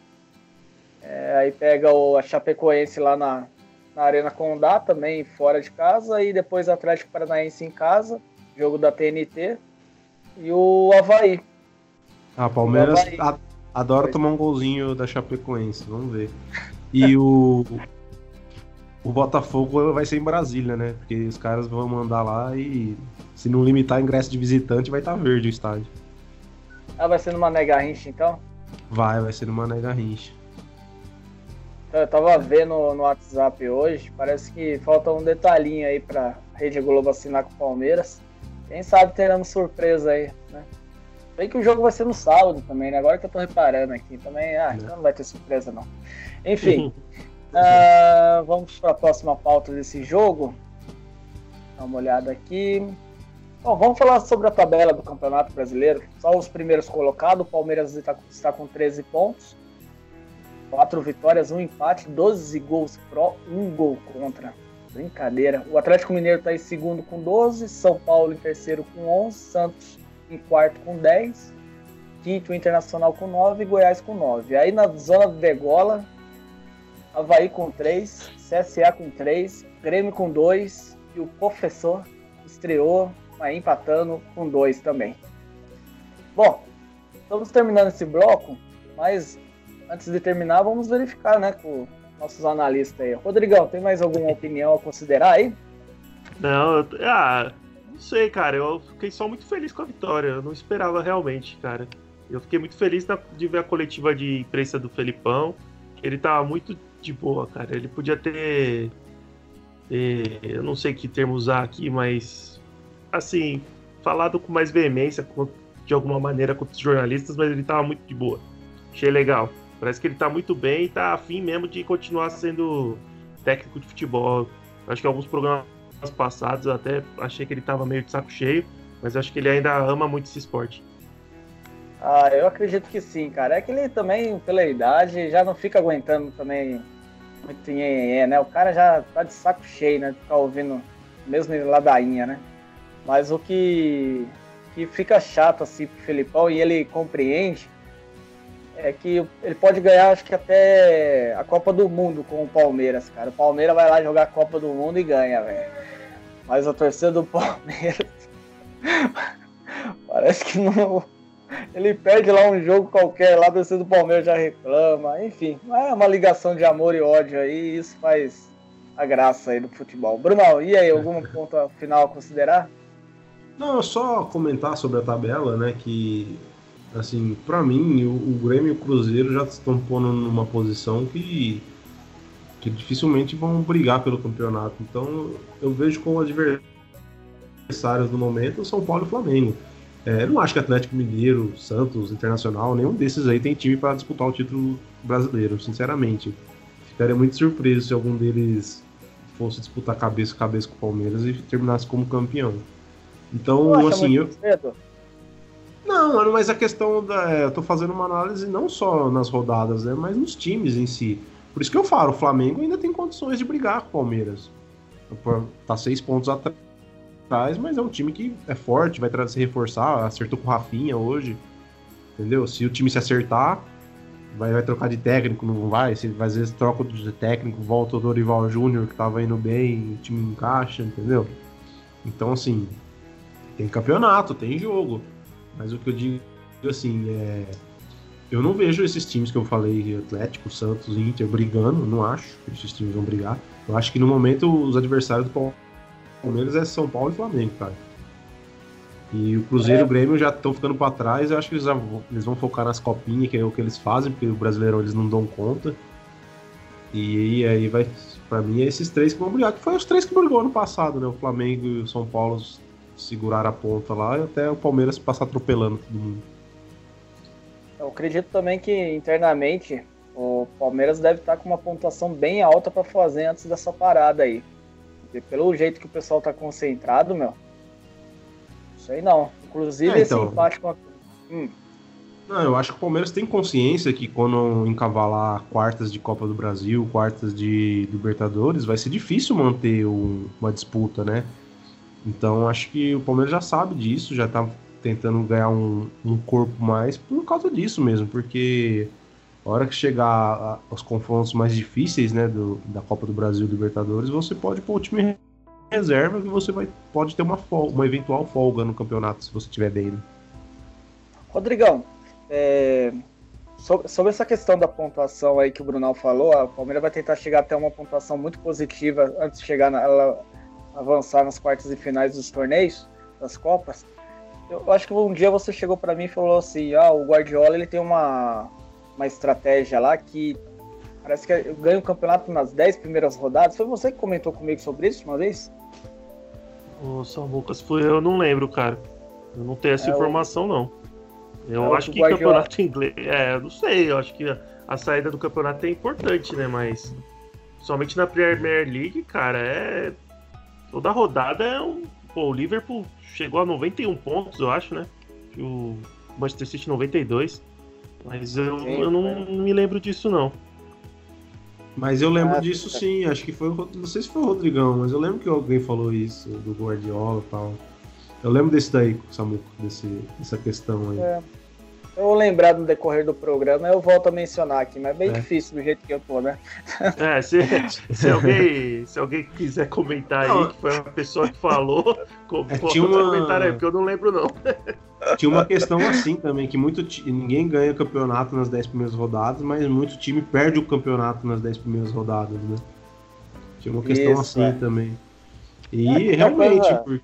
É, aí pega o, a Chapecoense lá na, na Arena Condá, também fora de casa. E depois Atlético Paranaense em casa, jogo da TNT. E o Havaí. Ah, Palmeiras Havaí. adora tomar um golzinho da Chapecoense, vamos ver. E o. O Botafogo vai ser em Brasília, né? Porque os caras vão mandar lá e se não limitar ingresso de visitante, vai estar tá verde o estádio. Ah, vai ser numa Mané Garrincha então? Vai, vai ser numa Mané Garrincha. Eu tava vendo no WhatsApp hoje, parece que falta um detalhinho aí pra Rede Globo assinar com o Palmeiras. Quem sabe teremos surpresa aí, né? Bem que o jogo vai ser no sábado também, né? Agora que eu tô reparando aqui também, ah, então não vai ter surpresa não. Enfim, uh, (laughs) vamos para a próxima pauta desse jogo. Dá uma olhada aqui. Bom, vamos falar sobre a tabela do Campeonato Brasileiro. Só os primeiros colocados. O Palmeiras está, está com 13 pontos. 4 vitórias, 1 empate, 12 gols pró, 1 gol contra. Brincadeira. O Atlético Mineiro está em segundo com 12, São Paulo em terceiro com 11, Santos em quarto com 10, quinto Internacional com 9 e Goiás com 9. Aí na zona do degola, Havaí com 3, CSA com 3, Grêmio com 2 e o professor estreou, aí empatando com 2 também. Bom, estamos terminando esse bloco, mas antes de terminar, vamos verificar né, com nossos analistas aí. Rodrigão, tem mais alguma (laughs) opinião a considerar aí? Não, eu, ah, não sei, cara. Eu fiquei só muito feliz com a vitória. Eu não esperava realmente, cara. Eu fiquei muito feliz de ver a coletiva de imprensa do Felipão. Ele tava muito de boa, cara. Ele podia ter. ter eu não sei que termo usar aqui, mas. Assim, falado com mais veemência, de alguma maneira, com os jornalistas, mas ele tava muito de boa. Achei legal. Parece que ele tá muito bem e tá afim mesmo de continuar sendo técnico de futebol. Acho que alguns programas passados eu até achei que ele tava meio de saco cheio, mas acho que ele ainda ama muito esse esporte. Ah, eu acredito que sim, cara. É que ele também, pela idade, já não fica aguentando também muito nhenhenhé, né? O cara já tá de saco cheio, né? Ficar ouvindo mesmo ladainha, né? Mas o que, que fica chato, assim, pro Felipão, e ele compreende, é que ele pode ganhar, acho que até a Copa do Mundo com o Palmeiras, cara. O Palmeiras vai lá jogar a Copa do Mundo e ganha, velho. Mas a torcida do (laughs) Palmeiras... Parece que não ele perde lá um jogo qualquer, lá do do Palmeiras já reclama. Enfim, é uma ligação de amor e ódio aí, e isso faz a graça aí do futebol. Brunão, e aí, algum (laughs) ponto final a considerar? Não, só comentar sobre a tabela, né, que, assim, para mim, o, o, Grêmio e o Cruzeiro já estão pondo numa posição que, que dificilmente vão brigar pelo campeonato. Então, eu vejo como adversários no momento São Paulo e Flamengo. É, não acho que Atlético Mineiro, Santos, Internacional, nenhum desses aí tem time para disputar o título brasileiro, sinceramente. Ficaria muito surpreso se algum deles fosse disputar cabeça a cabeça com o Palmeiras e terminasse como campeão. Então, assim, eu. Cedo? Não, mano, mas a questão da. É, eu tô fazendo uma análise não só nas rodadas, né, mas nos times em si. Por isso que eu falo, o Flamengo ainda tem condições de brigar com o Palmeiras. Tá seis pontos atrás atrás, mas é um time que é forte, vai se reforçar, acertou com o Rafinha hoje. Entendeu? Se o time se acertar, vai, vai trocar de técnico, não vai. Se às vezes troca de técnico, volta o Dorival Júnior, que tava indo bem, o time encaixa, entendeu? Então, assim, tem campeonato, tem jogo. Mas o que eu digo, assim, é. eu não vejo esses times que eu falei, Atlético, Santos, Inter, brigando. Não acho que esses times vão brigar. Eu acho que no momento os adversários do Palmeiras é São Paulo e Flamengo, cara. E o Cruzeiro e o Grêmio já estão ficando para trás. Eu acho que eles, vão, eles vão focar nas copinhas, que é o que eles fazem, porque o Brasileirão eles não dão conta. E aí vai, para mim, é esses três que vão brigar, que foi os três que brigou no passado, né? O Flamengo e o São Paulo seguraram a ponta lá e até o Palmeiras passar atropelando todo mundo. Eu acredito também que internamente o Palmeiras deve estar com uma pontuação bem alta para fazer antes dessa parada aí. Porque pelo jeito que o pessoal tá concentrado, meu, Sei não. Inclusive é, então... esse empate com a. Hum. Não, eu acho que o Palmeiras tem consciência que quando encavalar quartas de Copa do Brasil, quartas de Libertadores, vai ser difícil manter um, uma disputa, né? Então acho que o Palmeiras já sabe disso, já tá tentando ganhar um, um corpo mais por causa disso mesmo, porque a hora que chegar aos confrontos mais difíceis, né, do, da Copa do Brasil e Libertadores, você pode pôr o time reserva que você vai, pode ter uma, folga, uma eventual folga no campeonato se você estiver bem. Né? Rodrigão, é, sobre, sobre, essa questão da pontuação aí que o Brunal falou, a Palmeiras vai tentar chegar até uma pontuação muito positiva antes de chegar na, ela avançar nas quartas e finais dos torneios, das Copas. Eu acho que um dia você chegou para mim e falou assim: ah, o Guardiola ele tem uma, uma estratégia lá que parece que ganha o campeonato nas 10 primeiras rodadas. Foi você que comentou comigo sobre isso uma vez? O Samucas foi, eu não lembro, cara. Eu não tenho essa é informação, o... não. Eu é acho que Guardiola. campeonato inglês. É, eu não sei, eu acho que a, a, saída do campeonato é importante, né? Mas. Somente na Premier League, cara, é. Toda rodada é um. Pô, o Liverpool chegou a 91 pontos, eu acho, né? O Manchester City 92. Mas eu, Sim, eu não, não me lembro disso, não. Mas eu lembro ah, disso tá. sim, acho que foi. Não sei se foi o Rodrigão, mas eu lembro que alguém falou isso, do Guardiola e tal. Eu lembro desse daí, Samuco, desse, dessa questão aí. É. Eu vou lembrar no decorrer do programa, eu volto a mencionar aqui, mas é bem é. difícil do jeito que eu tô, né? (laughs) É, se, se, alguém, se alguém quiser comentar aí, que foi uma pessoa que falou, (laughs) é, tinha uma... comentário aí, porque eu não lembro não. (laughs) Tinha uma questão assim também, que muito ninguém ganha campeonato nas 10 primeiras rodadas, mas muito time perde o campeonato nas 10 primeiras rodadas, né? Tinha uma questão Isso, assim é. também. E é, realmente, por...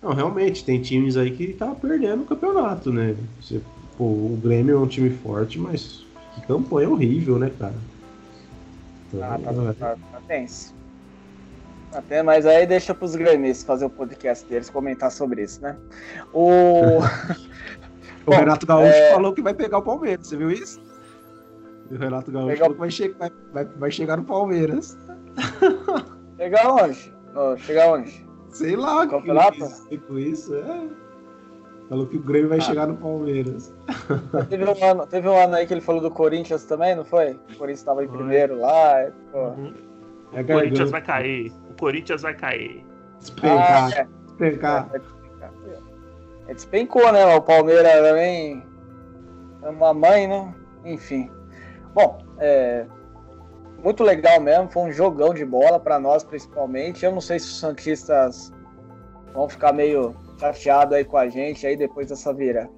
não, realmente, tem times aí que tá perdendo o campeonato, né? Você, pô, o Grêmio é um time forte, mas que campanha horrível, né, cara? Então, ah, tá, é... tá, tá tenso. Até, mas aí deixa para os gremistas fazer o podcast deles comentar sobre isso, né? O, (laughs) o Renato Gaúcho é... falou que vai pegar o Palmeiras, você viu isso? O Renato Gaúcho pegar... falou que vai, che vai, vai, vai, chegar no Palmeiras. Chegar onde? Oh, chegar onde? Sei lá, campeonato? Com isso, é. Falou que o Grêmio vai ah. chegar no Palmeiras. Teve um, ano, teve um ano aí que ele falou do Corinthians também, não foi? O Corinthians estava em primeiro lá. Uhum. É o Corinthians vai cair. Corinthians vai cair. Despencar. Ah, é. Despencar. É, é, despencou, né? O Palmeiras também é uma mãe, né? Enfim. Bom, é, muito legal mesmo. Foi um jogão de bola para nós, principalmente. Eu não sei se os Santistas vão ficar meio chateados aí com a gente aí depois dessa vira,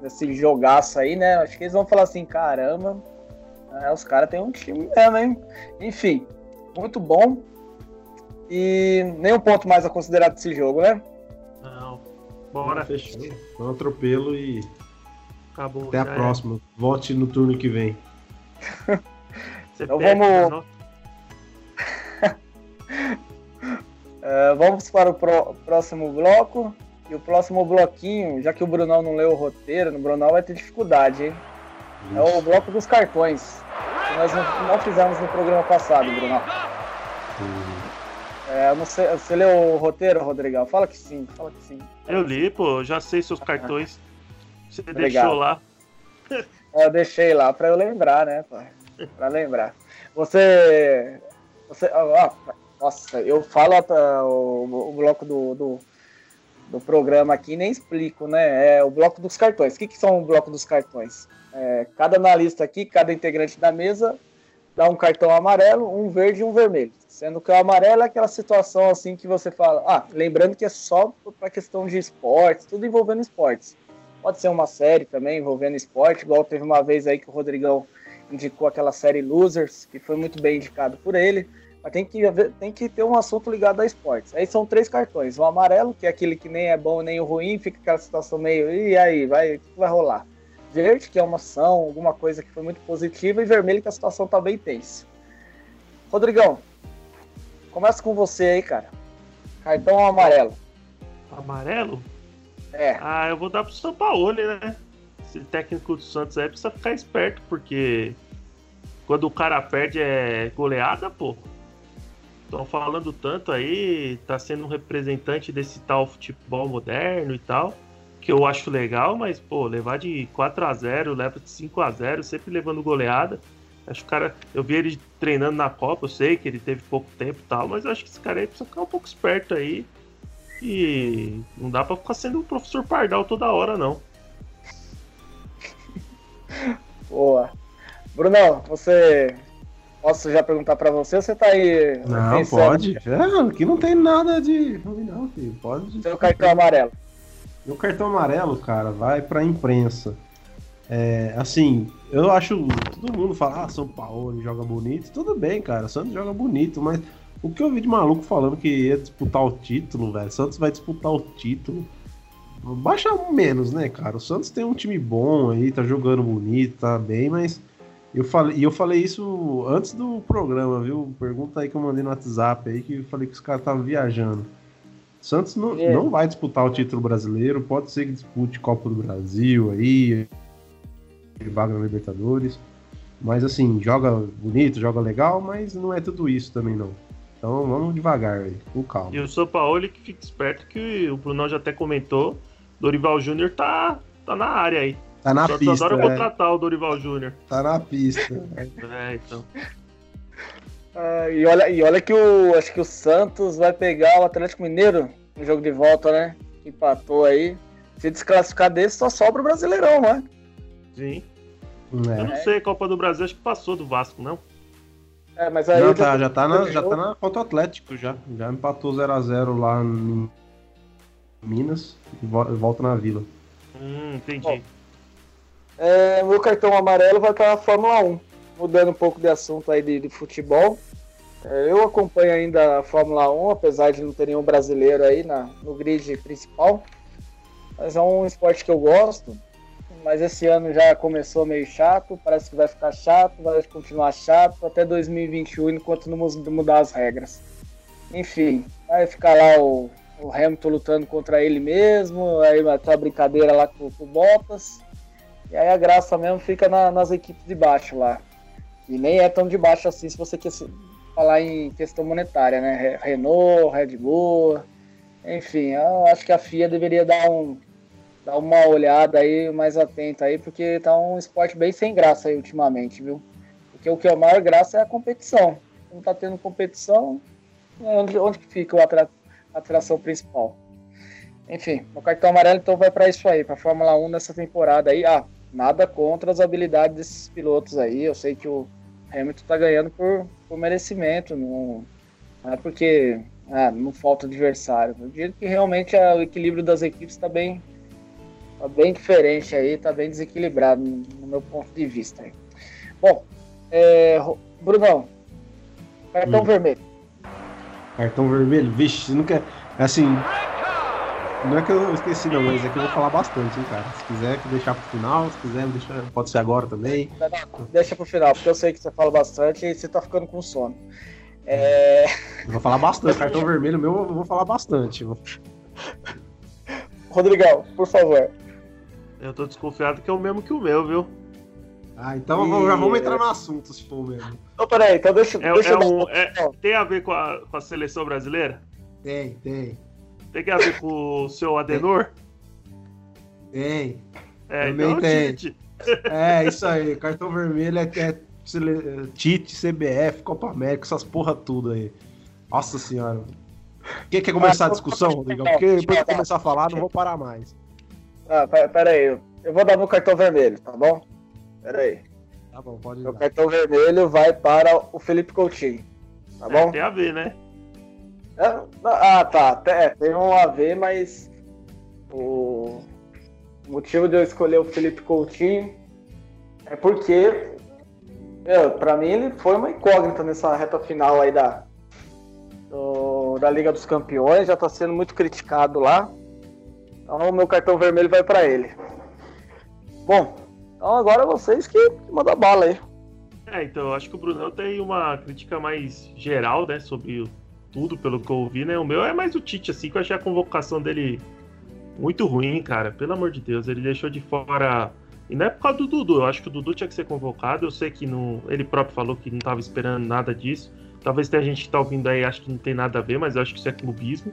desse jogaço aí, né? Acho que eles vão falar assim: caramba, é, os caras têm um time mesmo, hein? Enfim, muito bom. E nenhum ponto mais a considerar desse jogo, né? Não. Bora. Fechou. Um atropelo e. Acabou. Até a próxima. É. Volte no turno que vem. (laughs) então vamos. uh, (laughs) vamos para o pro... próximo bloco. E o próximo bloquinho, já que o Brunão não leu o roteiro, no Brunão vai ter dificuldade, hein? Isso. É o bloco dos cartões. Que nós não, fizemos no programa passado, Brunão. Uhum. É, sei, você leu o roteiro, Rodrigão? Fala que sim, fala que sim. Eu li, pô, já sei seus cartões. (laughs) Você Obrigado. deixou lá. Eu deixei lá pra eu lembrar, né, pai? Pra lembrar. Você. Você. Ó, nossa, eu falo o, o bloco do, do, do, programa aqui nem explico, né? É o bloco dos cartões. O que, que são o bloco dos cartões? É, cada analista aqui, cada integrante da mesa dá um cartão amarelo, um verde e um vermelho. Sendo que o amarelo é aquela situação assim que você fala, ah, lembrando que é só para questão de esportes, tudo envolvendo esportes. Pode ser uma série também envolvendo esporte, igual teve uma vez aí que o Rodrigão indicou aquela série Losers, que foi muito bem indicado por ele. Mas tem que, tem que ter um assunto ligado a esportes. Aí são três cartões. O amarelo, que é aquele que nem é bom nem o ruim, fica aquela situação meio. E aí, vai, o que vai rolar? Verde, que é uma ação, alguma coisa que foi muito positiva, e vermelho, que a situação tá bem tensa. Rodrigão, começa com você aí, cara. Cartão amarelo. Amarelo? É. Ah, eu vou dar pro São Paulo, né? Esse técnico do Santos aí precisa ficar esperto, porque quando o cara perde é goleada, pô. Estão falando tanto aí, tá sendo um representante desse tal futebol moderno e tal, que eu acho legal, mas, pô, levar de 4 a 0 leva de 5 a 0 sempre levando goleada. Acho que o cara, eu vi ele treinando na Copa, eu sei que ele teve pouco tempo e tal, mas acho que esse cara aí precisa ficar um pouco esperto aí. E não dá pra ficar sendo o professor Pardal toda hora, não. Boa. Brunão, você. Posso já perguntar pra você ou você tá aí. Não, pode. É, aqui não tem nada de ruim, não, filho. Pode. Seu cartão amarelo. Meu cartão amarelo, cara, vai pra imprensa. É, assim, eu acho. Todo mundo fala, ah, São Paulo joga bonito. Tudo bem, cara, Santos joga bonito, mas o que eu vi de maluco falando que ia disputar o título, velho? Santos vai disputar o título. Baixa menos, né, cara? O Santos tem um time bom aí, tá jogando bonito, tá bem, mas. Eu falei, e eu falei isso antes do programa, viu? Pergunta aí que eu mandei no WhatsApp aí, que eu falei que os caras estavam viajando. Santos não, É. não vai disputar o título brasileiro, pode ser que dispute Copa do Brasil aí, vaga na Libertadores. Mas assim, joga bonito, joga legal, mas não é tudo isso também não. Então vamos devagar aí, com calma. E o São Paulo que fica esperto que o Brunão já até comentou. Dorival Júnior tá, tá na área aí. Tá na Só pista, adora é, contratar o Dorival Júnior. tá na pista. É, então. (laughs) Ah, e, olha, e olha que o. Acho que o Santos vai pegar o Atlético Mineiro no jogo de volta, né? Que Empatou aí. Se desclassificar desse, só sobra o Brasileirão, né? Sim. Eu É. não sei, Copa do Brasil acho que passou do Vasco, não. É, mas aí. O- tá, já tá na, já tá na contra o Atlético já. Já empatou 0x0 lá em Minas e vo- volta na Vila. Hum, entendi. Bom. É, meu cartão amarelo vai para a Fórmula 1. Mudando um pouco de assunto aí de, de futebol. É, eu acompanho ainda a Fórmula 1, apesar de não ter nenhum brasileiro aí na, no grid principal. Mas é um esporte que eu gosto. Mas esse ano já começou meio chato, parece que vai ficar chato, vai continuar chato até 2021, enquanto não mudar as regras. Enfim, vai ficar lá o, o Hamilton lutando contra ele mesmo, aí ter uma brincadeira lá com, com o Bottas. E aí a graça mesmo fica na- nas equipes de baixo lá. E nem é tão de baixo assim se você quer falar em questão monetária, né? Re- Renault, Red Bull, enfim, eu acho que a FIA deveria dar um dar uma olhada aí mais atenta aí, porque tá um esporte bem sem graça aí ultimamente, viu? Porque o que é a maior graça é a competição. Não tá tendo competição, é onde, onde fica o a atração principal? Enfim, o cartão amarelo então vai para isso aí, para Fórmula 1 nessa temporada aí. Ah, nada contra as habilidades desses pilotos aí. Eu sei que o Hamilton tá ganhando por, por merecimento, não, não é porque ah, não falta adversário. Eu digo que realmente ah, o equilíbrio das equipes está bem, tá bem diferente aí, tá bem desequilibrado no, no meu ponto de vista. Aí. Bom, é, Brunão, cartão Hum. vermelho. Cartão vermelho, vixe, não quer. Assim. Não é que eu esqueci, não, mas é que eu vou falar bastante, hein, cara. Se quiser deixar pro final, se quiser, deixa, pode ser agora também. Deixa pro final, porque eu sei que você fala bastante e você tá ficando com sono. É, Eu vou falar bastante. Cartão vermelho meu, eu vou falar bastante. Rodrigão, por favor. Eu tô desconfiado que é o mesmo que o meu, viu? Ah, então já vamos entrar no assunto, se for mesmo. Então, peraí, então deixa, É, deixa é um- é- tem a ver com a, com a seleção brasileira? Tem, tem, Tem a ver com o seu Adenor? tem. É, Também então, tem. Tite. É, isso aí. Cartão vermelho é, é Tite, CBF, Copa América, essas porra tudo aí. Nossa senhora. Quem quer começar a discussão, Rodrigão? Porque depois que eu começar a falar, não vou parar mais. Ah, pe- peraí, eu vou dar meu cartão vermelho, tá bom? Peraí. Tá bom, pode Meu cartão vermelho vai para o Felipe Coutinho, tá É, bom? tem a ver, né? É, Ah, tá. É, tem um AV, mas o O motivo de eu escolher o Felipe Coutinho é porque, meu, pra mim ele foi uma incógnita nessa reta final aí da, do, da Liga dos Campeões, já tá sendo muito criticado lá. Então o meu cartão vermelho vai para ele. Bom, então agora vocês que mandam bala aí. É, então eu acho que o Brunão tem uma crítica mais geral, né, sobre tudo, pelo que eu ouvi, né? O meu é mais o Tite, assim, que eu achei a convocação dele muito ruim, cara. Pelo amor de Deus, ele deixou de fora. E não é por causa do Dudu, eu acho que o Dudu tinha que ser convocado. Eu sei que não... ele próprio falou que não estava esperando nada disso. Talvez tenha gente que tá ouvindo aí acho que não tem nada a ver, mas eu acho que isso é clubismo.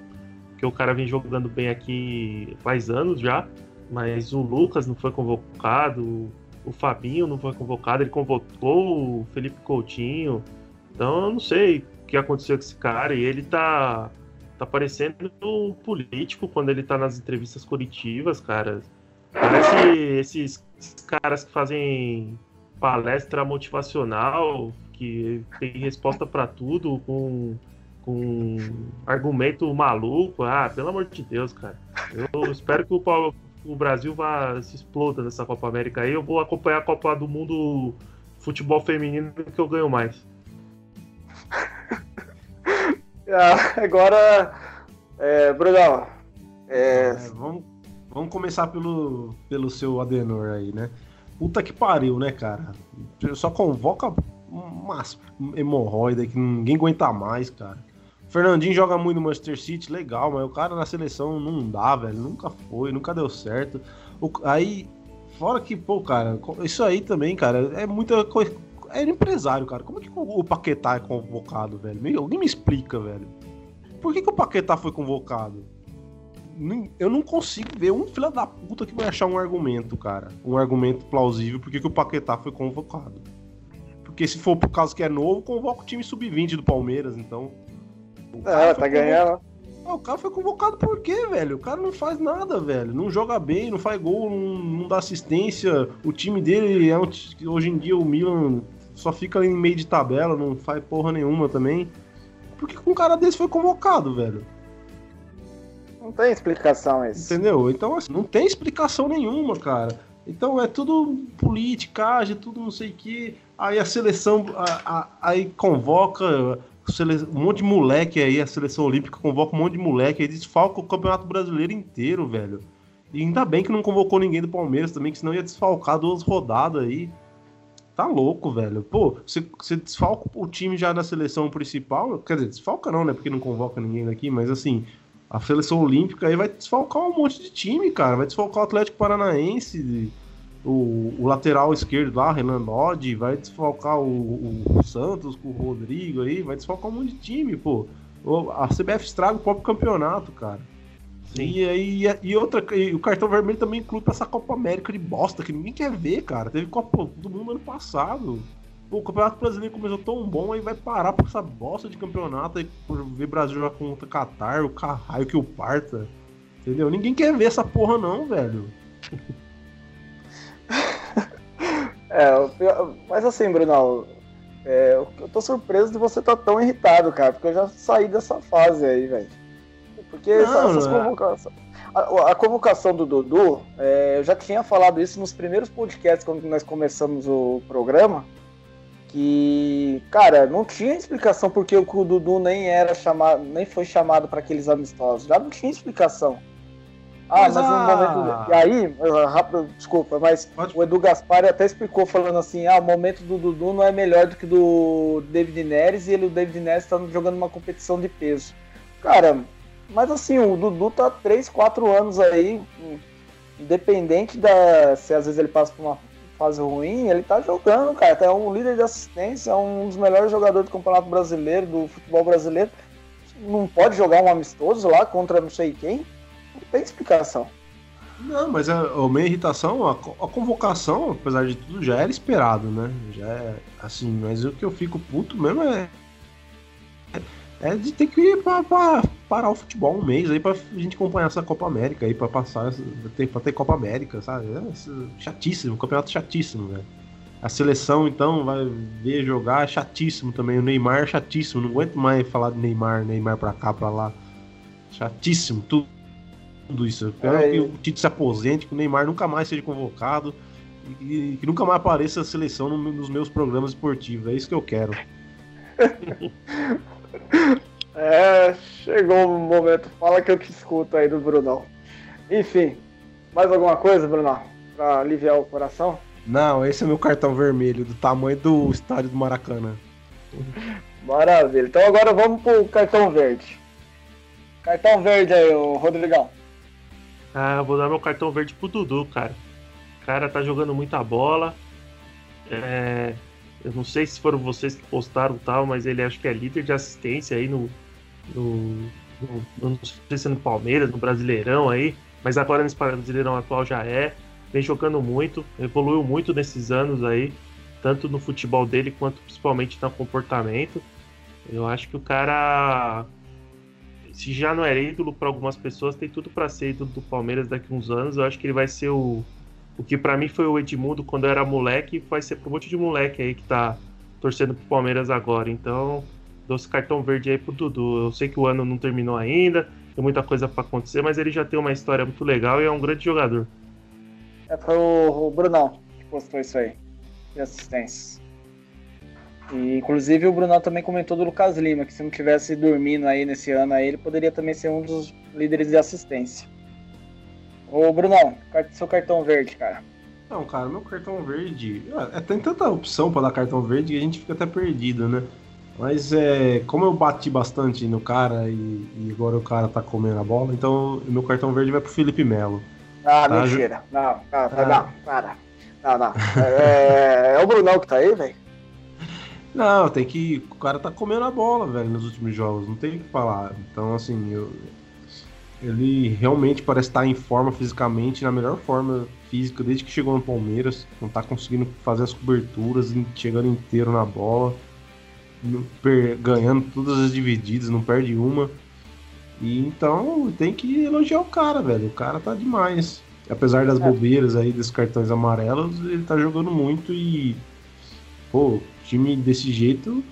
Porque o cara vem jogando bem aqui faz anos já. Mas o Lucas não foi convocado, o Fabinho não foi convocado, ele convocou o Felipe Coutinho. Então eu não sei que aconteceu com esse cara. E ele tá, tá parecendo um político quando ele tá nas entrevistas coletivas, cara. Parece esses caras que fazem palestra motivacional, que tem resposta para tudo, com, com argumento maluco. Ah, pelo amor de Deus, cara. Eu espero que o, o Brasil vá se exploda nessa Copa América aí. Eu vou acompanhar a Copa do Mundo futebol feminino que eu ganho mais. (laughs) agora, é, Brunão, é... É, vamos, vamos começar pelo, pelo seu Adenor aí, né? Puta que pariu, né, cara? Só convoca umas hemorroida que ninguém aguenta mais, cara. Fernandinho joga muito no Manchester City, legal, mas o cara na seleção não dá, velho. Nunca foi, nunca deu certo. O, aí, fora que, pô, cara, isso aí também, cara, é muita coisa. É empresário, cara. Como é que o Paquetá é convocado, velho? Alguém me explica, velho. Por que, que o Paquetá foi convocado? Eu não consigo ver um filho da puta que vai achar um argumento, cara. Um argumento plausível porque que o Paquetá foi convocado. Porque se for por causa que é novo, convoca o time sub-20 do Palmeiras, então. É, tá ganhando. Ah, o cara foi convocado por quê, velho? O cara não faz nada, velho. Não joga bem, não faz gol, não, não dá assistência. O time dele é um, hoje em dia o Milan só fica em meio de tabela, não faz porra nenhuma também. Por que um cara desse foi convocado, velho? Não tem explicação isso. Entendeu? Então, assim, não tem explicação nenhuma, cara. Então é tudo politicagem, tudo não sei o que. Aí a seleção a, a, aí convoca um monte de moleque aí, a seleção olímpica convoca um monte de moleque aí, desfalca o campeonato brasileiro inteiro, velho. E ainda bem que não convocou ninguém do Palmeiras também, que senão ia desfalcar duas rodadas aí. Tá louco, velho. Pô, você, desfalca o time já da seleção principal, quer dizer, desfalca não, né? Porque não convoca ninguém daqui, mas assim, a seleção olímpica aí vai desfalcar um monte de time, cara. Vai desfalcar o Atlético Paranaense, o, o lateral esquerdo lá, Renan Lodge, vai desfalcar o, o, Santos com o Rodrigo aí, vai desfalcar um monte de time, pô. A CBF estraga o próprio campeonato, cara. Sim. E, aí, e, outra, e o cartão vermelho também inclui pra essa Copa América de bosta, que ninguém quer ver, cara. Teve Copa do Mundo ano passado. Pô, o Campeonato Brasileiro começou tão bom, aí vai parar por essa bosta de campeonato aí, por ver Brasil jogar contra Qatar, o carraio que o parta. Entendeu? Ninguém quer ver essa porra, não, velho. (laughs) É, mas assim, Brunão, é, eu tô surpreso de você estar tá tão irritado, cara, porque eu já saí dessa fase aí, velho. Porque não, essas é. convocações. A, a, convocação do Dudu, é, eu já tinha falado isso nos primeiros podcasts quando nós começamos o programa. Que, cara, não tinha explicação porque o Dudu nem era chamado, nem foi chamado para aqueles amistosos. Já não tinha explicação. Ah, mas, mas no momento. E aí, rápido, desculpa, mas Pode... o Edu Gaspar até explicou falando assim: ah, o momento do Dudu não é melhor do que do David Neres e ele, o David Neres está jogando uma competição de peso. Cara, mas assim, o Dudu tá 3, 4 anos aí, independente da. Se às vezes ele passa por uma fase ruim, ele tá jogando, cara. É um líder de assistência, é um dos melhores jogadores do Campeonato Brasileiro, do futebol brasileiro. Não pode jogar um amistoso lá contra não sei quem tem explicação. Não, mas a, a minha irritação, a, a, convocação, apesar de tudo, já era esperado, né? Já é assim, mas o que eu fico puto mesmo é. É de ter que ir pra, pra parar o futebol um mês aí pra gente acompanhar essa Copa América aí, pra passar, ter, pra ter Copa América, sabe? É chatíssimo, campeonato chatíssimo, velho. A seleção, então, vai ver jogar, é chatíssimo também. O Neymar é chatíssimo, não aguento mais falar de Neymar, Neymar pra cá, pra lá. Chatíssimo, tudo isso. Eu quero É, que o Tite se aposente, que o Neymar nunca mais seja convocado e que nunca mais apareça a seleção no- nos meus programas esportivos. É isso que eu quero. (laughs) É, chegou o momento. Fala que eu te escuto aí do Brunão. Enfim, mais alguma coisa, Brunão? Pra aliviar o coração? Não, esse é meu cartão vermelho, do tamanho do estádio do Maracanã. Maravilha. Então agora vamos pro cartão verde. Cartão verde aí, ô Rodrigão. Ah, vou dar meu cartão verde pro Dudu, cara. O cara tá jogando muita bola. É, eu não sei se foram vocês que postaram tal, mas ele acho que é líder de assistência aí no. no, no- não sei se é no Palmeiras, no Brasileirão aí, mas agora nesse Brasileirão atual já é. Vem jogando muito, evoluiu muito nesses anos aí, tanto no futebol dele quanto principalmente no comportamento. Eu acho que o cara se já não era ídolo para algumas pessoas, tem tudo para ser ídolo do Palmeiras daqui a uns anos. Eu acho que ele vai ser o. O que para mim foi o Edmundo quando eu era moleque, vai ser pro monte de moleque aí que tá torcendo pro Palmeiras agora. Então, dou esse cartão verde aí pro Dudu. Eu sei que o ano não terminou ainda, tem muita coisa para acontecer, mas ele já tem uma história muito legal e é um grande jogador. É, foi o, o Brunão que postou isso aí. De assistências. E inclusive o Brunão também comentou do Lucas Lima, que se não tivesse dormindo aí nesse ano aí, ele poderia também ser um dos líderes de assistência. Ô Brunão, seu cartão verde, cara. Não, cara, meu cartão verde. É, tem tanta opção pra dar cartão verde que a gente fica até perdido, né? Mas é, como eu bati bastante no cara e, e agora o cara tá comendo a bola, então meu cartão verde vai pro Felipe Melo. Ah, Tá, mentira. Não, tá, tá, Ah. não, para. Não, não. É, é o Brunão que tá aí, velho? Não, tem que. O cara tá comendo a bola, velho, nos últimos jogos, não tem o que falar. Então, assim, eu- ele realmente parece estar em forma fisicamente, na melhor forma física desde que chegou no Palmeiras. Não tá conseguindo fazer as coberturas, chegando inteiro na bola, ganhando todas as divididas, não perde uma. E então tem que elogiar o cara, velho. O cara tá demais. Apesar das É. bobeiras aí, dos cartões amarelos, ele tá jogando muito e. Pô, time desse jeito.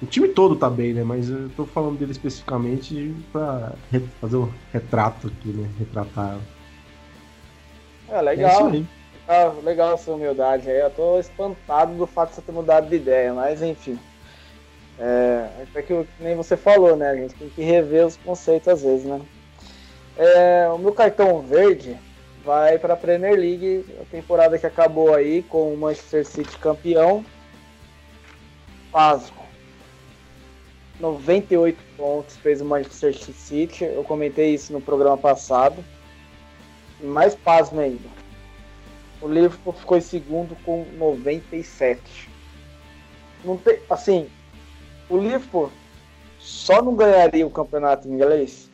O time todo tá bem, né? Mas eu tô falando dele especificamente pra fazer um retrato aqui, né? Retratar. É É legal. aí. Ah, legal essa humildade aí. Eu tô espantado do fato de você ter mudado de ideia, mas enfim. É, até que, que nem você falou, né? A gente tem que rever os conceitos às vezes, né? É, o meu cartão verde vai para a Premier League, a temporada que acabou aí com o Manchester City campeão. Pasmo. 98 pontos fez o Manchester City. Eu comentei isso no programa passado. E mais pasmo ainda. O Liverpool ficou em segundo com 97. Não tem, assim, o Liverpool só não ganharia o campeonato inglês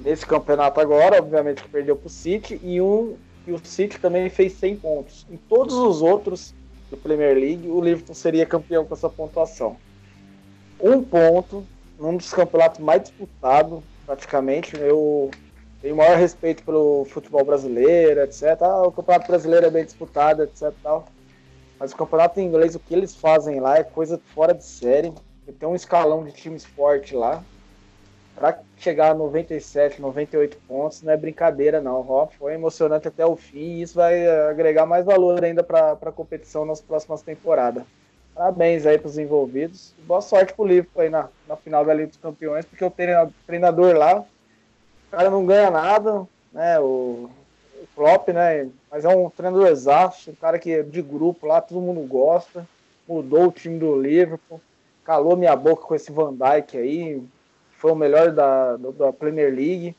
nesse campeonato agora, obviamente que perdeu para o City e um e o City também fez 100 pontos. Em todos os outros do Premier League, o Liverpool seria campeão com essa pontuação. Um ponto num dos campeonatos mais disputados, praticamente. Eu tenho maior respeito pelo futebol brasileiro, etc. Ah, o campeonato brasileiro é bem disputado, etc. Tal. Mas o campeonato inglês, o que eles fazem lá é coisa fora de série. Tem um escalão de times forte lá. Pra chegar a 97, 98 pontos, não é brincadeira, não. Ó, foi emocionante até o fim e isso vai agregar mais valor ainda para a competição nas próximas temporadas. Parabéns aí para os envolvidos. Boa sorte pro Liverpool aí na, na final da Liga dos Campeões, porque o treina- treinador lá, o cara não ganha nada, né? O, o Klopp, né? Mas é um treinador exato, um cara que é de grupo lá, todo mundo gosta. Mudou o time do Liverpool, calou minha boca com esse Van Dijk aí, foi o melhor da, da Premier League.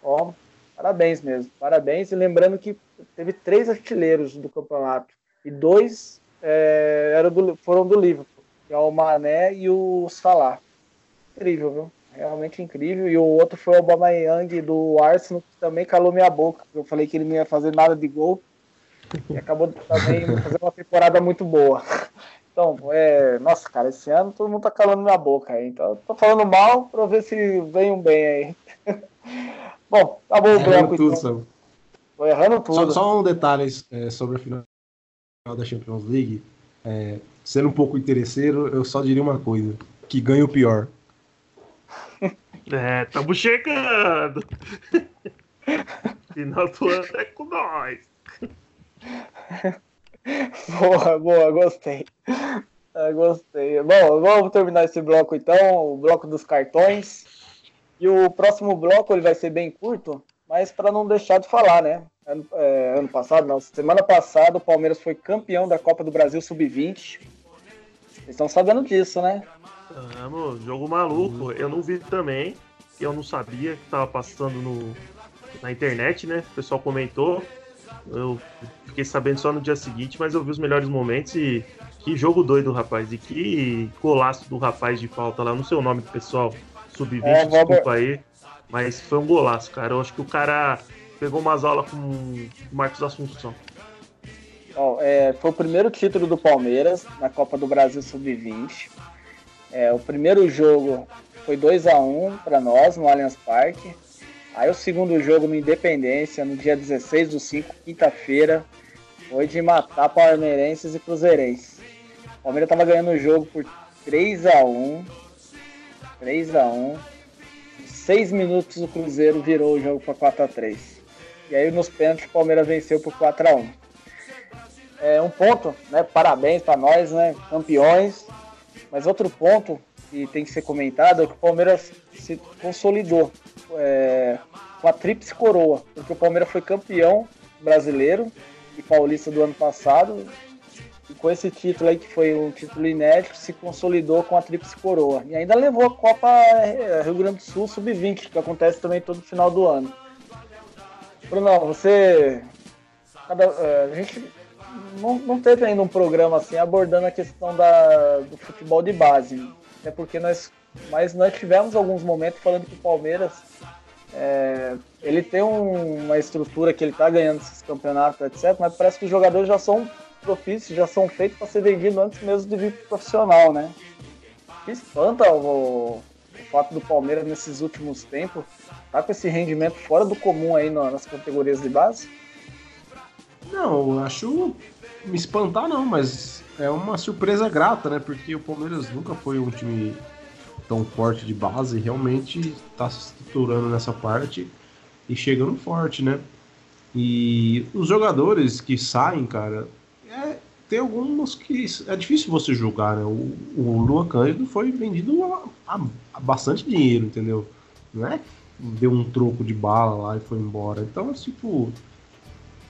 Ó, parabéns mesmo, parabéns. E lembrando que teve três artilheiros do campeonato e dois é, eram do- foram do Liverpool, que é o Mané e o Salah. Incrível, viu? Realmente incrível. E o outro foi o Aubameyang do Arsenal, que também calou minha boca. Eu falei que ele não ia fazer nada de gol. E acabou também (laughs) fazendo uma temporada muito boa. Então, é, nossa, cara, esse ano todo mundo tá calando minha boca aí. Então, tô falando mal pra ver se vem um bem aí. (laughs) Bom, tá bom o tudo, então. Samu. Tô errando Só, tudo. só um detalhe é, sobre a final da Champions League. É, sendo um pouco interesseiro, eu só diria uma coisa: que ganha o pior. (laughs) É, tamo chegando! (laughs) Final do ano é com nós. (laughs) boa, boa, gostei. Ah, gostei. Bom, vamos terminar esse bloco então, o bloco dos cartões. E o próximo bloco ele vai ser bem curto, mas para não deixar de falar, né? Ano, é, ano, passado, não, semana passada o Palmeiras foi campeão da Copa do Brasil Sub-20. Vocês estão sabendo disso, né? Vamos, jogo maluco. Eu não vi também, eu não sabia que estava passando no, na internet, né? O pessoal comentou. Eu fiquei sabendo só no dia seguinte, mas eu vi os melhores momentos e que jogo doido, rapaz. E que golaço do rapaz de falta lá. Não sei o nome do pessoal. Sub-20, é, desculpa aí. Mas foi um golaço, cara. Eu acho que o cara pegou umas aulas com o Marcos Assunção. Oh, é, foi o primeiro título do Palmeiras na Copa do Brasil Sub-20. É, o primeiro jogo foi 2 a 1 para nós no Allianz Parque. Aí o segundo jogo no Independência, no dia 16 do 5, quinta-feira, foi de matar palmeirenses e cruzeirenses. O Palmeiras estava ganhando o jogo por 3 a 1 3 a 1 Em 6 minutos o Cruzeiro virou o jogo para 4 a 3 E aí nos pênaltis o Palmeiras venceu por 4 a 1 É um ponto, né? Parabéns para nós, né? Campeões. Mas outro ponto que tem que ser comentado é que o Palmeiras se consolidou é, com a tríplice coroa, porque o Palmeiras foi campeão brasileiro e paulista do ano passado, e com esse título aí, que foi um título inédito, se consolidou com a tríplice coroa. E ainda levou a Copa é, Rio Grande do Sul Sub-20, que acontece também todo final do ano. Bruno, você. É, a gente não, não teve ainda um programa assim abordando a questão da, do futebol de base. É porque nós. Mas nós tivemos alguns momentos falando que o Palmeiras é, ele tem um, uma estrutura que ele está ganhando esses campeonatos, etc. Mas parece que os jogadores já são propícios, já são feitos para ser vendidos antes mesmo de vir pro profissional, né? Que espanta o, fato do Palmeiras nesses últimos tempos tá com esse rendimento fora do comum aí nas categorias de base. Não, acho me espantar não, mas é uma surpresa grata, né? Porque o Palmeiras nunca foi um time tão forte de base, realmente está se estruturando nessa parte e chegando forte, né? E os jogadores que saem, cara, é, tem alguns que é difícil você julgar, né? O, o Luan Cândido foi vendido a, a, a, bastante dinheiro, entendeu? Não é deu um troco de bala lá e foi embora. Então, tipo,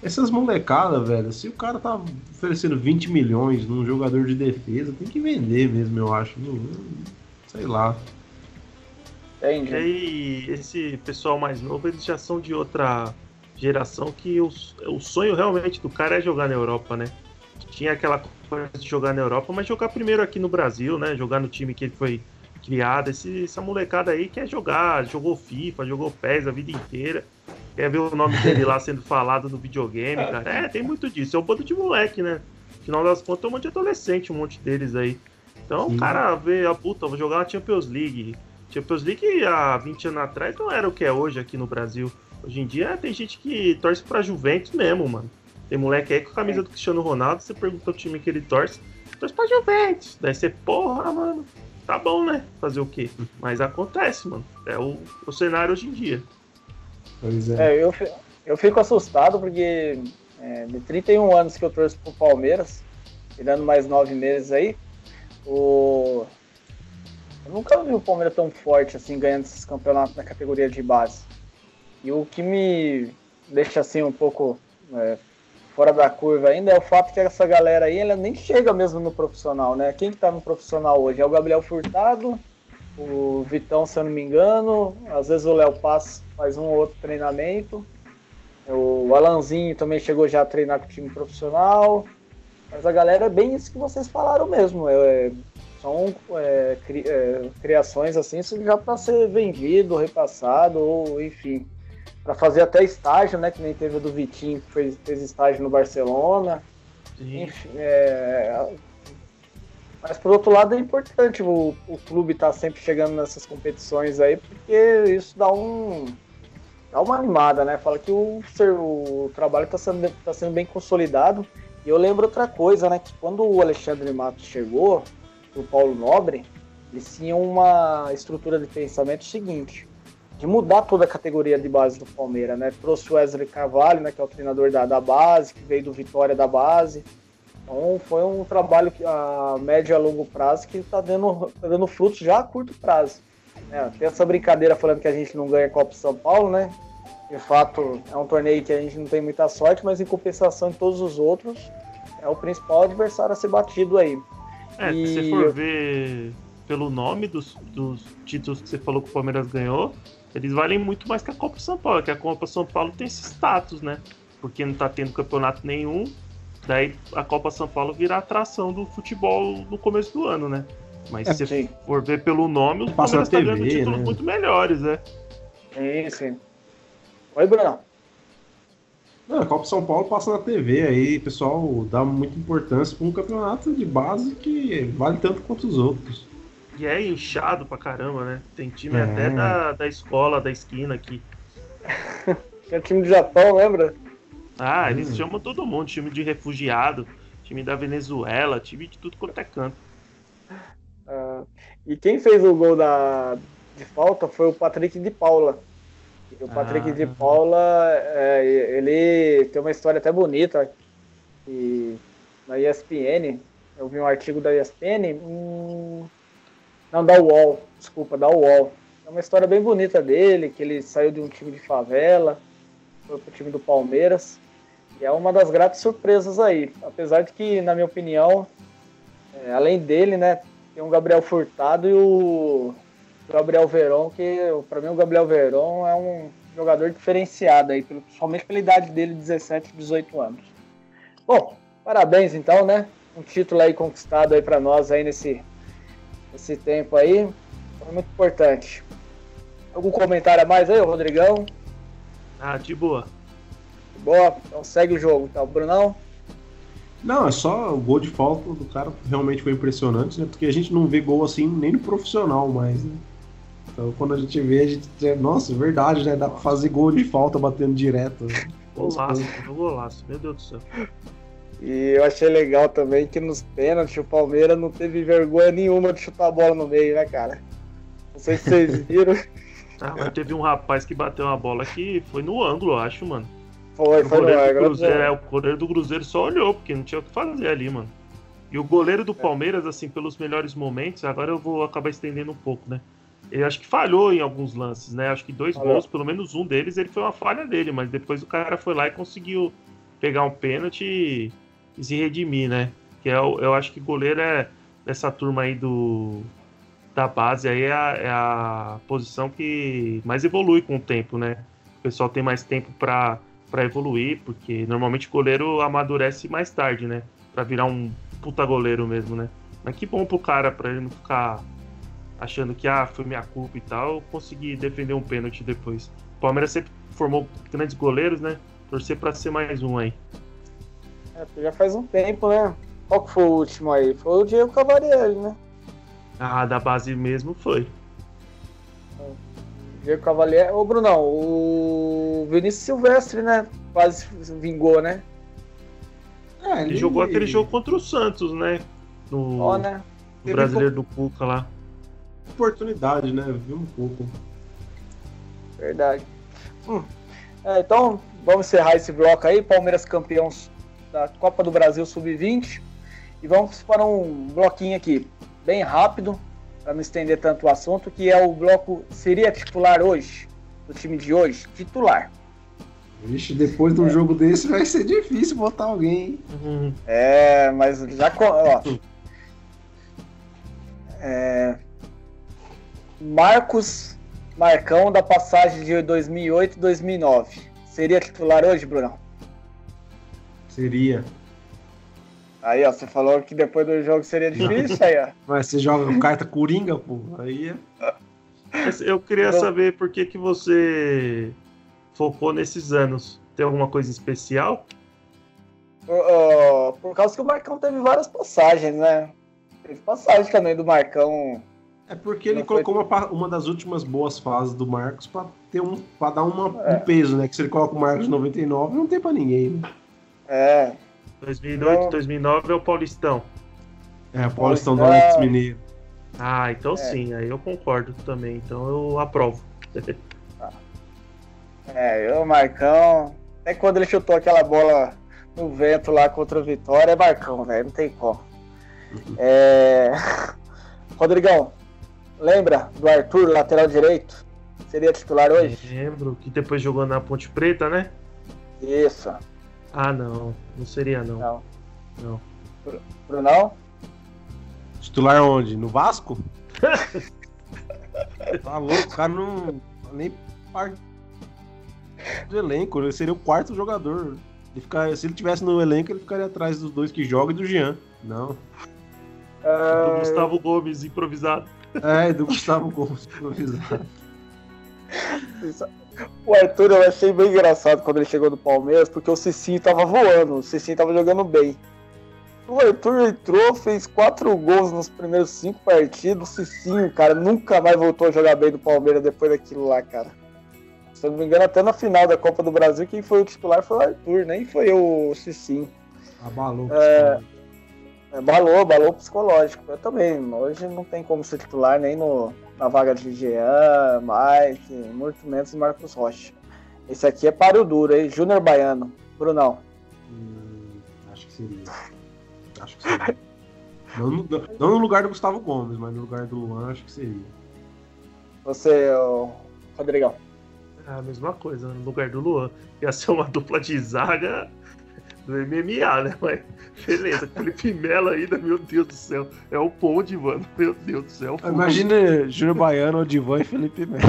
essas molecadas, velho, se o cara tá oferecendo 20 milhões num jogador de defesa, tem que vender mesmo, eu acho. sei lá. Entendi. E esse pessoal mais novo, eles já são de outra geração que o, o sonho realmente do cara é jogar na Europa, né? Tinha aquela coisa de jogar na Europa, mas jogar primeiro aqui no Brasil, né? Jogar no time que ele foi criado. Esse, essa molecada aí quer jogar, jogou FIFA, jogou PES a vida inteira quer ver o nome dele lá sendo falado no videogame, cara. É, tem muito disso. É um bando de moleque, né? Afinal das contas, é um monte de adolescente, um monte deles aí. Então Sim. o cara vê, a puta, vou jogar na Champions League. Champions League há 20 anos atrás não era o que é hoje aqui no Brasil. Hoje em dia tem gente que torce pra Juventus mesmo, mano. Tem moleque aí com a camisa do Cristiano Ronaldo, você pergunta o time que ele torce, torce pra Juventus. Daí você, porra, mano, tá bom, né? Fazer o quê? Mas acontece, mano. É o, o cenário hoje em dia. Pois é. é eu, eu fico assustado porque é, de 31 anos que eu torço pro Palmeiras, tirando mais nove meses aí, o... eu nunca vi o Palmeiras tão forte assim, ganhando esses campeonatos na categoria de base. E o que me deixa assim um pouco é, fora da curva ainda é o fato que essa galera aí ela nem chega mesmo no profissional, né? Quem que tá no profissional hoje? É o Gabriel Furtado, o Vitão, se eu não me engano, às vezes o Léo Pass faz um ou outro treinamento. O Alanzinho também chegou já a treinar com o time profissional. Mas a galera é bem isso que vocês falaram mesmo. É, são é, cri, é, criações assim, já para ser vendido, repassado, ou enfim, para fazer até estágio, né? Que nem teve o do Vitinho, que fez, fez estágio no Barcelona. Sim. Enfim, é, mas por outro lado é importante o, o clube estar tá sempre chegando nessas competições aí, porque isso dá um. dá uma animada, né? Fala que o, o trabalho está sendo, tá sendo bem consolidado. E eu lembro outra coisa, né? Que quando o Alexandre Matos chegou, o Paulo Nobre, eles tinham uma estrutura de pensamento seguinte. De mudar toda a categoria de base do Palmeiras, né? Trouxe o Wesley Carvalho, né, que é o treinador da, da base, que veio do Vitória da base. Então foi um trabalho que, a médio e a longo prazo que está dando, tá dando frutos já a curto prazo. É, tem essa brincadeira falando que a gente não ganha Copa São Paulo, né? De fato, é um torneio que a gente não tem muita sorte, mas em compensação de todos os outros, é o principal adversário a ser batido aí. É, e... se você for ver pelo nome dos, dos títulos que você falou que o Palmeiras ganhou, eles valem muito mais que a Copa São Paulo, que a Copa São Paulo tem esse status, né? Porque não tá tendo campeonato nenhum, daí a Copa São Paulo vira atração do futebol no começo do ano, né? Mas é, se você for ver pelo nome, os Palmeiras estão tá ganhando títulos né? muito melhores, né? Sim, sim. Oi, Bruno. Não, a Copa São Paulo passa na TV aí, o pessoal dá muita importância para um campeonato de base que vale tanto quanto os outros. E é inchado pra caramba, né? Tem time é. até da, da escola, da esquina aqui. (laughs) é time do Japão, lembra? Ah, eles hum. chamam todo mundo, time de refugiado, time da Venezuela, time de tudo quanto é canto. Uh, e quem fez o gol da, de falta foi o Patrick de Paula. O Patrick ah. de Paula, é, ele tem uma história até bonita. E na ESPN, eu vi um artigo da ESPN, hum, não, da UOL, desculpa, da UOL. É uma história bem bonita dele, que ele saiu de um time de favela, foi pro time do Palmeiras. E é uma das gratas surpresas aí. Apesar de que, na minha opinião, é, além dele, né, tem o Gabriel Furtado e o Gabriel Veron, que para mim o Gabriel Veron é um jogador diferenciado aí, principalmente pela idade dele, 17, 18 anos. Bom, parabéns então, né? Um título aí conquistado aí para nós aí nesse, nesse tempo aí. Foi muito importante. Algum comentário a mais aí, Rodrigão? Ah, de boa. De boa, então segue o jogo, então, Brunão. Não, é só o gol de falta do cara realmente foi impressionante, né? Porque a gente não vê gol assim nem no profissional mais, né? Então quando a gente vê, a gente diz, nossa, é verdade, né? Dá pra fazer gol de falta batendo direto. Né? Golaço, golaço, meu Deus do céu. E eu achei legal também que nos pênaltis o Palmeiras não teve vergonha nenhuma de chutar a bola no meio, né, cara? Não sei se vocês (laughs) viram. ah, mas teve um rapaz que bateu uma bola que foi no ângulo, eu acho, mano. Foi, foi no ângulo. Cruzeiro, é, o goleiro do Cruzeiro só olhou, porque não tinha o que fazer ali, mano. E o goleiro do é. Palmeiras, assim, pelos melhores momentos, agora eu vou acabar estendendo um pouco, né? Ele acho que falhou em alguns lances, né? Acho que dois Falou. gols, pelo menos um deles, ele foi uma falha dele, mas depois o cara foi lá e conseguiu pegar um pênalti e, e se redimir, né? Que é, eu acho que goleiro é dessa turma aí do da base aí é a, é a posição que mais evolui com o tempo, né? O pessoal tem mais tempo para para evoluir, porque normalmente o goleiro amadurece mais tarde, né? Para virar um puta goleiro mesmo, né? Mas que bom pro cara, para ele não ficar achando que ah, foi minha culpa e tal, conseguir defender um pênalti depois. O Palmeiras sempre formou grandes goleiros, né? Torcer para ser mais um aí. É, já faz um tempo, né? Qual que foi o último aí? Foi o Diego Cavalieri, né? Ah, da base mesmo foi. Diego Cavalieri. Ô, Brunão, o Vinícius Silvestre, né? Quase vingou, né? É, ele... ele jogou aquele jogo contra o Santos, né? No, oh, né? no brasileiro do Cuca lá oportunidade, né? Viu um pouco. Verdade. Hum. É, então, vamos encerrar esse bloco aí. Palmeiras campeão da Copa do Brasil Sub-20. E vamos para um bloquinho aqui, bem rápido, para não estender tanto o assunto, que é o bloco seria titular hoje, do time de hoje, titular. Vixe, depois de um é. jogo desse vai ser difícil botar alguém. Uhum. É, mas já. Ó, é, Marcos Marcão da passagem de 2008 e 2009. Seria titular hoje, Brunão? Seria. Aí, ó, você falou que depois do jogo seria difícil, aí, ó. Mas você joga carta coringa, pô. Aí é. Eu queria saber por que, que você focou nesses anos. Tem alguma coisa especial? Uh, por causa que o Marcão teve várias passagens, né? Teve passagem também do Marcão é porque ele colocou uma, uma das últimas boas fases do Marcos para ter um para dar uma, é. um peso, né? Que se ele coloca o Marcos 99, não tem para ninguém, né? É. 2008, então... 2009 é o Paulistão. É, o Paulistão do Alex Mineiro. Ah, então é. sim, aí eu concordo também. Então eu aprovo. (laughs) É, eu, Marcão. Até quando ele chutou aquela bola no vento lá contra o Vitória, é Marcão, velho. Não tem como. É... (laughs) Rodrigão, lembra do Arthur, lateral direito? Seria titular hoje? Lembro que depois jogou na Ponte Preta, né? Isso. Ah, não. Não seria, não. Não. Não. Brunão? Titular onde? No Vasco? (laughs) tá louco, o cara não. Nem parte do elenco, ele seria o quarto jogador. Ele ficar, se ele tivesse no elenco, ele ficaria atrás dos dois que jogam e do Jean. Não. Do Ah, Gustavo Gomes improvisado. É, do Gustavo Gomes improvisado. O Arthur eu achei bem engraçado quando ele chegou no Palmeiras, porque o Cicinho tava voando, o Cicinho tava jogando bem. O Arthur entrou, fez quatro gols nos primeiros cinco partidos. O Cicinho, cara, nunca mais voltou a jogar bem do Palmeiras depois daquilo lá, cara. Se eu não me engano, até na final da Copa do Brasil, quem foi o titular foi o Arthur, nem foi o Cicinho. Abalou. É. É, balou, balou psicológico. Eu também. Hoje não tem como ser titular nem no, na vaga de Jean, Mike, muito menos Marcos Rocha. Esse aqui é páreo duro, hein? Júnior Baiano. Brunão. Hum, acho que seria. Acho que seria. Não, no- não- não no lugar do Gustavo Gomes, mas no lugar do Luan, acho que seria. Você, Rodrigão. É a mesma coisa, no lugar do Luan. Ia ser uma dupla de zaga do MMA, né? Mas beleza, Felipe Melo ainda, meu Deus do céu. É o Ponde, mano. Meu Deus do céu. Imagina Júnior Baiano, Odivan e Felipe Melo.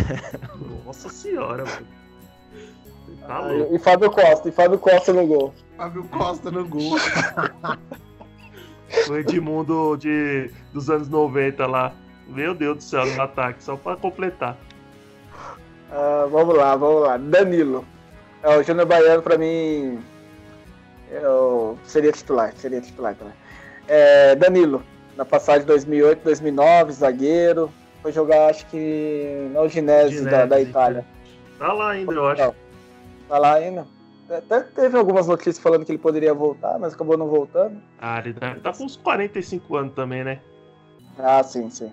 Nossa senhora, mano. Tá Ah, louco. e Fábio Costa, e Fábio Costa no gol. Fábio Costa no gol. (laughs) O Edmundo de, dos anos 90 lá. Meu Deus do céu, no ataque, só pra completar. Ah, vamos lá, vamos lá. Danilo. É, o Júnior Baiano, pra mim, eu seria titular, seria titular também. É, Danilo, na passagem de 2008, 2009, zagueiro. Foi jogar, acho que na Udinese da, da Itália. Tá lá ainda, eu acho. Tá lá ainda. Até teve algumas notícias falando que ele poderia voltar, mas acabou não voltando. Ah, ele deve tá com uns 45 anos também, né? Ah, sim, sim.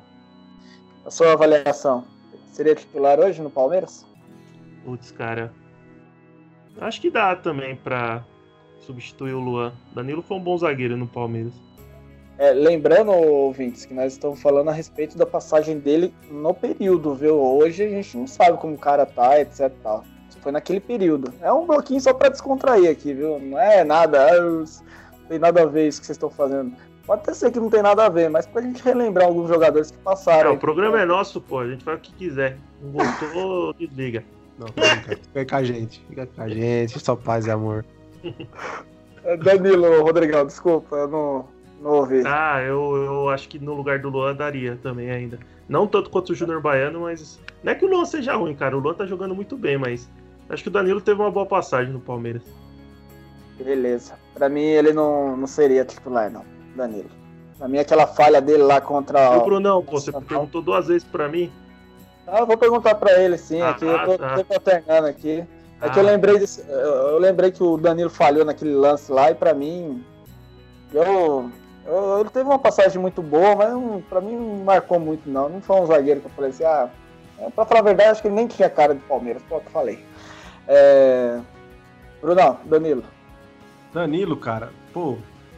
A sua avaliação, seria titular hoje no Palmeiras? Putz, cara. Acho que dá também pra substituir o Luan. Danilo foi um bom zagueiro no Palmeiras. É, lembrando, ouvintes, que nós estamos falando a respeito da passagem dele no período, viu? Hoje a gente não sabe como o cara tá, etc e tal. Foi naquele período. É um bloquinho só pra descontrair aqui, viu? Não é nada, ah, não tem nada a ver isso que vocês estão fazendo. Pode até ser que não tem nada a ver, mas pra gente relembrar alguns jogadores que É, passaram. o programa é nosso, pô. A gente faz o que quiser. Não gostou, (laughs) desliga. Não. Fica com a gente. Fica com a gente, só paz e amor. É, Danilo, Rodrigão, desculpa, eu não, não ouvi. Ah, eu, eu acho que no lugar do Luan daria também ainda. Não tanto quanto o Júnior Baiano, mas. Não é que o Luan seja ruim, cara. O Luan tá jogando muito bem, mas. Acho que o Danilo teve uma boa passagem no Palmeiras. Beleza. Pra mim ele não, não seria titular, não, Danilo. Pra mim aquela falha dele lá contra. E o Brunão, pô, você perguntou duas vezes pra mim. Ah, eu vou perguntar pra ele sim, Ah, aqui eu tô, tá. tô paternando aqui. É que eu Ah. lembrei desse, eu, lembrei que o Danilo falhou naquele lance lá e pra mim eu, eu- ele teve uma passagem muito boa, mas pra mim não marcou muito não. Não foi um zagueiro que eu falei assim, ah, é, pra falar a verdade, acho que ele nem tinha cara de Palmeiras, pô, que eu falei. É... Brunão, Danilo. Danilo, cara, pô,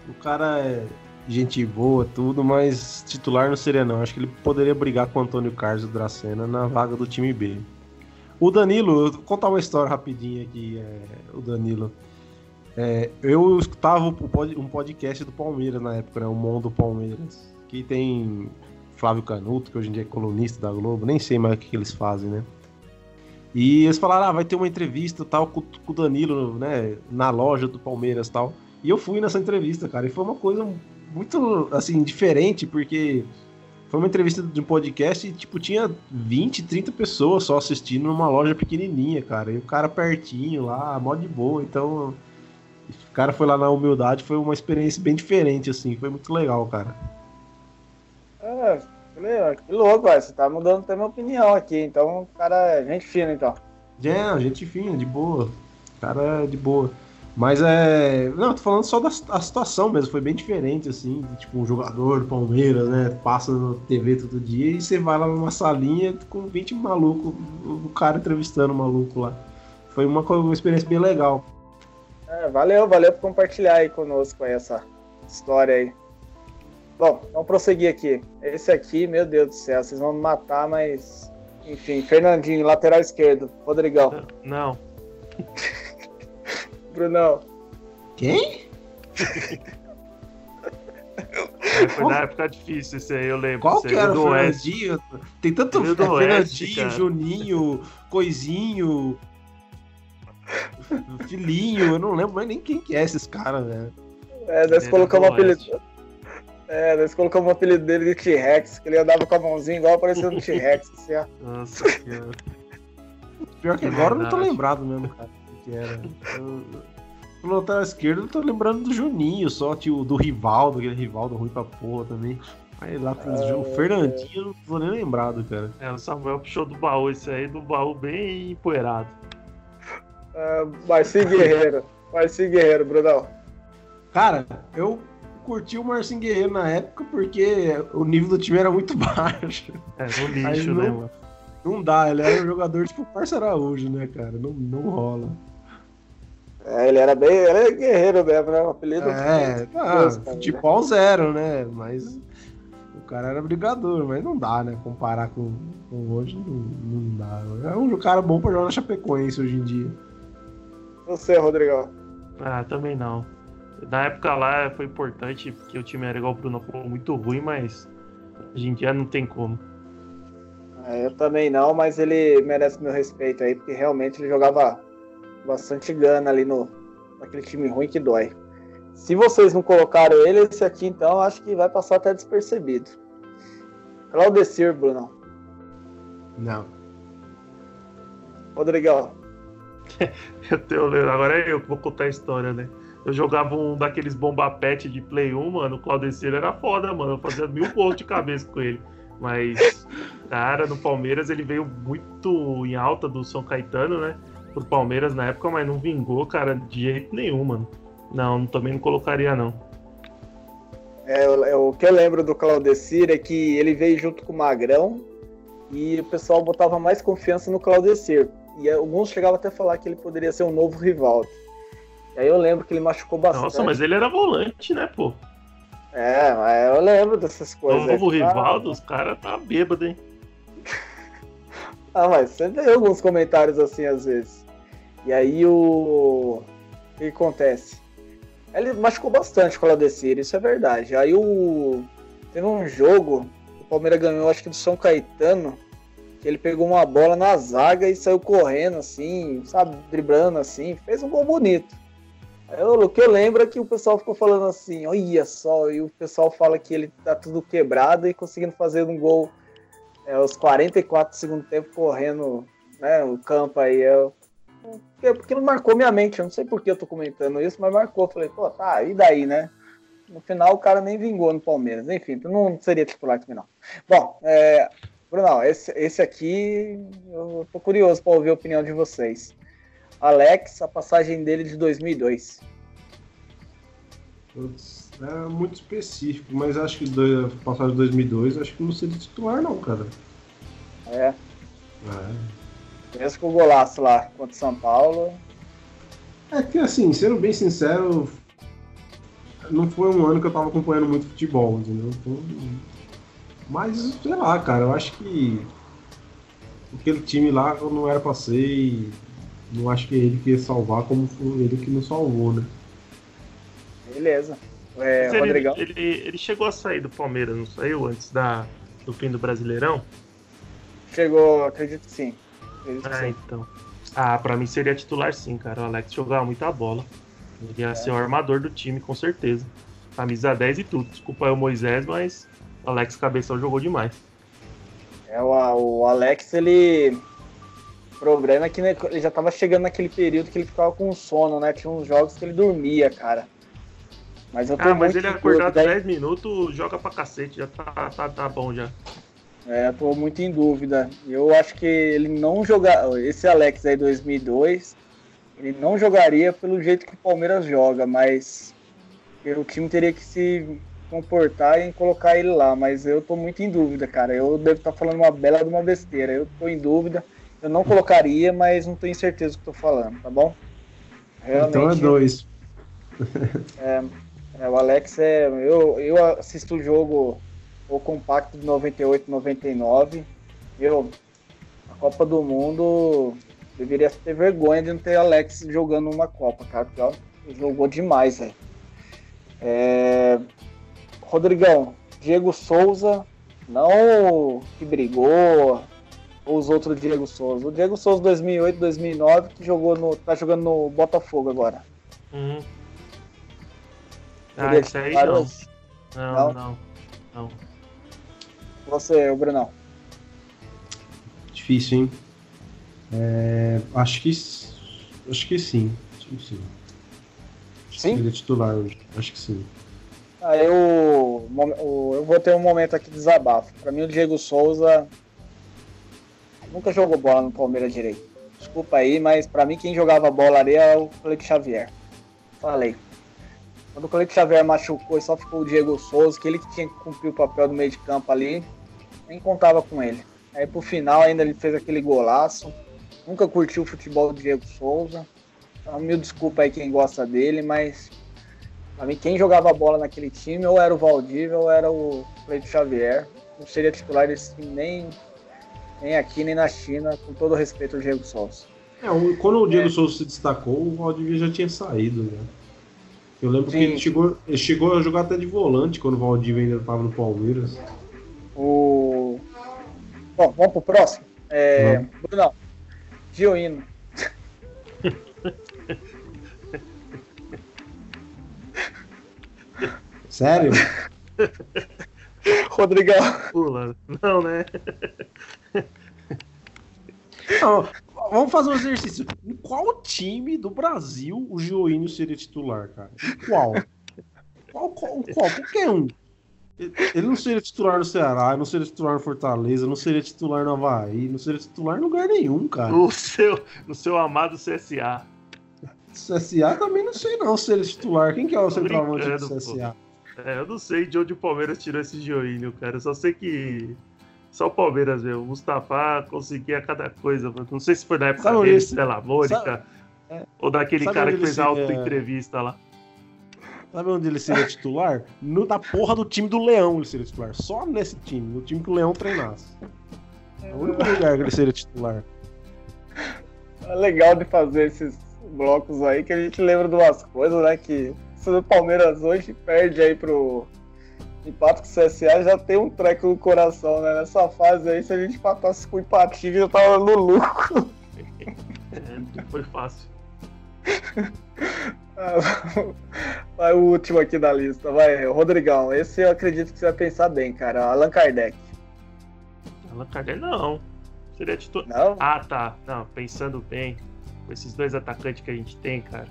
o cara é gente boa, tudo, mas titular não seria não. Acho que ele poderia brigar com o Antônio Carlos do Dracena na vaga do time B. O Danilo, vou contar uma história rapidinha aqui, é, o Danilo. É, eu escutava um podcast do Palmeiras na época, né, o Mundo Palmeiras, que tem Flávio Canuto, que hoje em dia é colunista da Globo, nem sei mais o que, eles fazem, né? E eles falaram, ah, vai ter uma entrevista tal com, com o Danilo, né, na loja do Palmeiras tal. E eu fui nessa entrevista, cara, e foi uma coisa muito, assim, diferente, porque foi uma entrevista de um podcast e, tipo, tinha 20, 30 pessoas só assistindo numa loja pequenininha, cara. E o cara pertinho lá, mó de boa. Então, o cara foi lá na humildade, foi uma experiência bem diferente, assim. Foi muito legal, cara. Ah, que que louco, velho. Você tá mudando até minha opinião aqui. Então, o cara é gente fina, então. É, gente fina, de boa. Cara, de boa. Mas é. Não, tô falando só da, situação mesmo, foi bem diferente, assim. Tipo, um jogador do Palmeiras, né? Passa na TV todo dia e você vai lá numa salinha com 20 malucos, o cara entrevistando o maluco lá. foi uma, uma experiência bem legal. É, valeu, valeu por compartilhar aí conosco aí essa história aí. Bom, vamos prosseguir aqui. Esse aqui, meu Deus do céu, vocês vão me matar, mas. Enfim, Fernandinho, lateral esquerdo. Rodrigão. Não. (laughs) Brunão. Quem? Foi (laughs) na época difícil esse aí, eu lembro. Qual que era o Oeste. Fernandinho? Tem tanto Fernandinho, cara. Juninho, Coisinho, Filhinho, eu não lembro mais nem quem que é esses caras, velho. É, nós colocamos do apelido. É, nós colocamos o apelido dele de T-Rex, que ele andava com a mãozinha igual parecendo um T-Rex, assim, ó. Nossa senhora. Pior que agora eu não tô lembrado mesmo, cara, que era. Eu- No lateral esquerdo eu tô lembrando do Juninho, só tio, do Rivaldo, aquele Rivaldo ruim pra porra também. Aí lá tem Ah, o Fernandinho, eu não tô nem lembrado, cara. É, o Samuel puxou do baú esse aí, do baú bem empoeirado. Ah, Marcinho Guerreiro. Marcinho Guerreiro, Brunão. Cara, eu curti o Marcinho Guerreiro na época porque o nível do time era muito (laughs) baixo. É, Aí lixo, não- né, mano? Não dá, ele era um jogador tipo o Parça Araújo, né, cara? Não, não rola. É, ele era bem. Ele é guerreiro mesmo, né? O apelido. É, tá, Deus, cara, futebol zero, né? Mas o cara era brigador, mas não dá, né? Comparar com, com hoje, não, não dá. É um cara bom pra jogar na Chapecoense hoje em dia. Você, Rodrigão. Ah, também não. Na época lá foi importante, porque o time era igual o Bruno falou, muito ruim, mas hoje em dia não tem como. É, eu também não, mas ele merece meu respeito aí, porque realmente ele jogava bastante gana ali no naquele time ruim que dói. Se vocês não colocaram ele, esse aqui então acho que vai passar até despercebido. Claudecir, Bruno. Não. Rodrigão. (laughs) Eu tenho, agora é eu que vou contar a história, né? Eu jogava um daqueles bomba pet de Play 1, mano. O Claudecir era foda, mano. Eu fazia mil pontos de cabeça com ele. Mas, cara, no Palmeiras ele veio muito em alta do São Caetano, né? Pro Palmeiras na época, mas não vingou, cara, de jeito nenhum, mano. Não, também não colocaria, não. É, eu- o que eu lembro do Claudecir é que ele veio junto com o Magrão e o pessoal botava mais confiança no Claudecir. E alguns chegavam até a falar que ele poderia ser um novo Rivaldo. E aí eu lembro que ele machucou bastante. Nossa, mas ele era volante, né, pô? É, mas eu lembro dessas coisas. O novo aí. Rivaldo, os caras tá bêbado, hein? (laughs) Ah, mas sempre tem alguns comentários assim às vezes. E aí o. O que acontece? Ele machucou bastante com o Claudecir, isso é verdade. Aí o. Teve um jogo, o Palmeiras ganhou, acho que do São Caetano, que ele pegou uma bola na zaga e saiu correndo assim, sabe, driblando assim, fez um gol bonito. Aí, o que eu lembro é que o pessoal ficou falando assim, olha só, e o pessoal fala que ele tá tudo quebrado e conseguindo fazer um gol é, aos 44 do tempo correndo né, o campo aí. Eu, porque, porque não marcou minha mente, eu não sei por que eu tô comentando isso, mas marcou. Falei, pô, tá, e daí, né? No final o cara nem vingou no Palmeiras. Enfim, então não seria titular também não. Bom, é, Bruno, esse, esse aqui eu tô curioso para ouvir a opinião de vocês. Alex, a passagem dele de 2002. Putz, É muito específico, mas acho que do, passagem de 2002, acho que não seria titular, não, cara. É, É. mesmo com o golaço lá contra o São Paulo. É que assim, sendo bem sincero, não foi um ano que eu tava acompanhando muito futebol, entendeu? Então, mas, sei lá, cara, eu acho que aquele time lá não era pra ser e não acho que ele que ia salvar como foi ele que nos salvou, né? Beleza. É, ele, Rodrigão. ele, ele chegou a sair do Palmeiras, não saiu? Antes da, do fim do Brasileirão? Chegou, acredito que sim. Ah, então. Ah, pra mim seria titular sim, cara. O Alex jogava muita bola. Ele ia ser o armador do time, com certeza. Camisa 10 e tudo. Desculpa aí o Moisés, mas o Alex Cabeção jogou demais. É, o, o Alex, ele. O problema é que né, ele já tava chegando naquele período que ele ficava com sono, né? Tinha uns jogos que ele dormia, cara. Mas eu tô Ah, mas ele dúvida, 10 minutos, joga pra cacete, já tá, tá, tá bom já. É, eu tô muito em dúvida. Eu acho que ele não jogar. Esse Alex aí 2002, ele não jogaria pelo jeito que o Palmeiras joga, mas o time teria que se comportar em colocar ele lá. Mas eu tô muito em dúvida, cara. Eu devo estar falando uma bela de uma besteira. Eu tô em dúvida. Eu não colocaria, mas não tenho certeza do que tô falando, tá bom? então é dois. (laughs) É, é, o Alex é. Eu, eu assisto o jogo, o compacto de 98, 99. Eu, a Copa do Mundo, deveria ter vergonha de não ter Alex jogando uma Copa, cara, porque jogou demais, velho. É... Rodrigão, Diego Souza, não que brigou, ou os outros Diego Souza. O Diego Souza 2008, 2009, que jogou no, tá jogando no Botafogo agora. Uhum. Ah, isso aí não. Não, não. não. não. Você, o Brunão. Difícil, hein? É, acho que. Acho que sim. Acho que sim. Sim? Ele é titular hoje. Acho que sim. Ah, eu, eu vou ter um momento aqui de desabafo. Pra mim, o Diego Souza nunca jogou bola no Palmeiras direito. Desculpa aí, mas pra mim, quem jogava bola ali é o Cleiton Xavier. Falei. Quando o Cleiton Xavier machucou e só ficou o Diego Souza, que ele que tinha que cumprir o papel do meio de campo ali, nem contava com ele. Aí pro final ainda ele fez aquele golaço. Nunca curtiu o futebol do Diego Souza. Então, mil desculpa aí quem gosta dele, mas pra mim quem jogava bola naquele time ou era o Valdívia ou era o Cleiton Xavier. Não seria titular desse time nem, nem aqui nem na China, com todo o respeito ao Diego Souza. É, quando o Diego é. Souza se destacou, o Valdívia já tinha saído, né? Eu lembro Sim. que ele chegou, ele chegou a jogar até de volante quando o Valdívia ainda estava no Palmeiras. O... Bom, vamos pro próximo. É... Bruno, Gioino. (laughs) Sério? Rodrigão. Pula. Não, né? (laughs) Não, vamos fazer um exercício. Em qual time do Brasil o Gioínio seria titular, cara? Em qual? Qual, qual, qual? Qualquer um. Ele não seria titular no Ceará, não seria titular no Fortaleza, não seria titular no Havaí, não seria titular em lugar nenhum, cara. No seu, no seu amado CSA. CSA também não sei não se ele é titular. Quem que é o centroavante do CSA? É, eu não sei de onde o Palmeiras tirou esse Joinho, cara. Eu só sei que só o Palmeiras, meu. O Mustafa conseguia cada coisa. Não sei se foi na época Sabe dele, pela Mônica, é. ou daquele Sabe cara que fez a auto-entrevista é... lá. Sabe onde ele seria titular? No, na porra do time do Leão ele seria titular. Só nesse time, no time que o Leão treinasse. É o único lugar que ele seria titular. É legal de fazer esses blocos aí que a gente lembra de umas coisas, né? Que se o Palmeiras hoje perde aí pro empate com o CSA, já tem um treco no coração, né? Nessa fase aí, se a gente empatasse com o empatinho, já tava no lucro. É, foi fácil. (laughs) Vai o último aqui da lista, vai, Rodrigão. Esse eu acredito que você vai pensar bem, cara. Allan Kardec. Allan Kardec não. Seria titular. Não? Ah, tá. Não, pensando bem. Com esses dois atacantes que a gente tem, cara.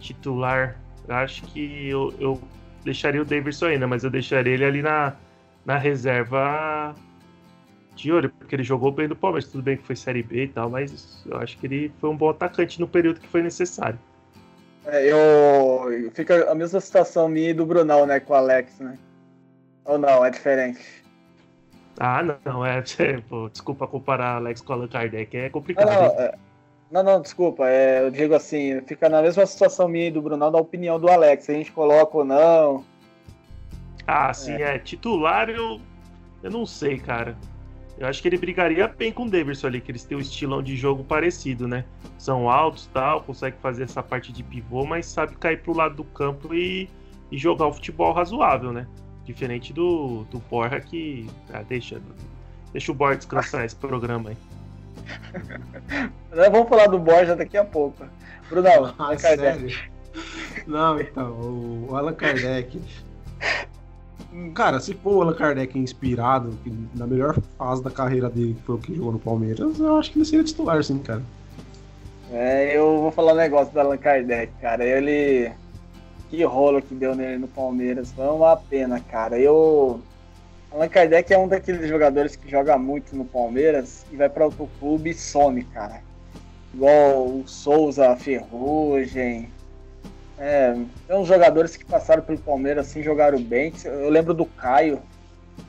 Titular. Eu acho que eu, eu deixaria o Davidson ainda, mas eu deixaria ele ali na, na reserva de olho, porque ele jogou bem no Palmeiras. Tudo bem que foi Série B e tal, mas eu acho que ele foi um bom atacante no período que foi necessário. É, eu. Fica a mesma situação minha e do Brunão, né, com o Alex, né? Ou não, é diferente? Ah, não, é. (laughs) pô, desculpa comparar Alex com Allan Kardec, é complicado. Não, não, é, não, não, desculpa. É, eu digo assim, fica na mesma situação minha e do Brunão da opinião do Alex. A gente coloca ou não. Ah, sim, é. é. Titular eu. Eu não sei, cara. Eu acho que ele brigaria bem com o Davidson ali, que eles têm um estilão de jogo parecido, né? São altos tal, consegue fazer essa parte de pivô, mas sabe cair pro lado do campo e, e jogar o futebol razoável, né? Diferente do, do Borja que. Ah, deixa, deixa o Borja descansar esse programa aí. Vamos falar do Borja daqui a pouco. Brunão, ah, Kardec. Não, então, o Allan Kardec Cara, se for o Allan Kardec inspirado, na melhor fase da carreira dele, que foi o que jogou no Palmeiras, eu acho que ele seria titular, sim, cara. É, eu vou falar um negócio do Allan Kardec, cara. Ele. Que rolo que deu nele no Palmeiras. Foi uma pena, cara. Eu. Allan Kardec é um daqueles jogadores que joga muito no Palmeiras e vai para outro clube e some, cara. Igual o Souza, Ferrugem, é, tem uns jogadores que passaram pelo Palmeiras assim, jogaram bem. Eu lembro do Caio.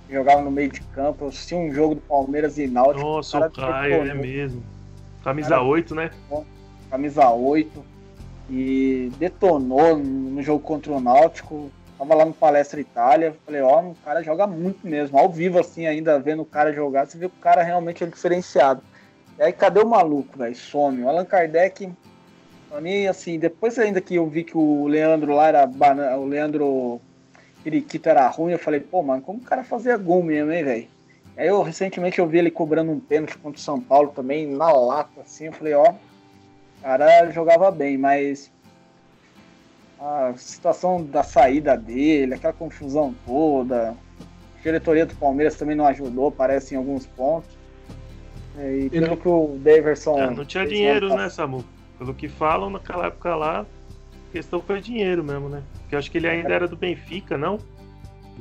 jogava no meio de campo. Eu assisti um jogo do Palmeiras e Náutico. Nossa, o, o Caio, é mesmo. Camisa cara, 8, né? Camisa 8. E detonou no jogo contra o Náutico. Tava lá no Palestra Itália. Falei, ó, oh, o cara joga muito mesmo. Ao vivo, assim, ainda vendo o cara jogar, você vê que o cara realmente é diferenciado. E aí, cadê o maluco, velho? Some. O Allan Kardec, pra mim, assim, depois ainda que eu vi que o Leandro lá era banana, o Leandro Periquito era ruim, eu falei, pô, mano, como o cara fazia gol mesmo, hein, velho? Aí eu recentemente eu vi ele cobrando um pênalti contra o São Paulo também, na lata, assim, eu falei, ó, o cara jogava bem, mas a situação da saída dele, aquela confusão toda, a diretoria do Palmeiras também não ajudou, parece, em alguns pontos. É, e pelo que o Daverson. É, não tinha dinheiro, né, Samu? Pelo que falam naquela época lá, a questão foi dinheiro mesmo, né? Porque eu acho que ele ainda era do Benfica, não?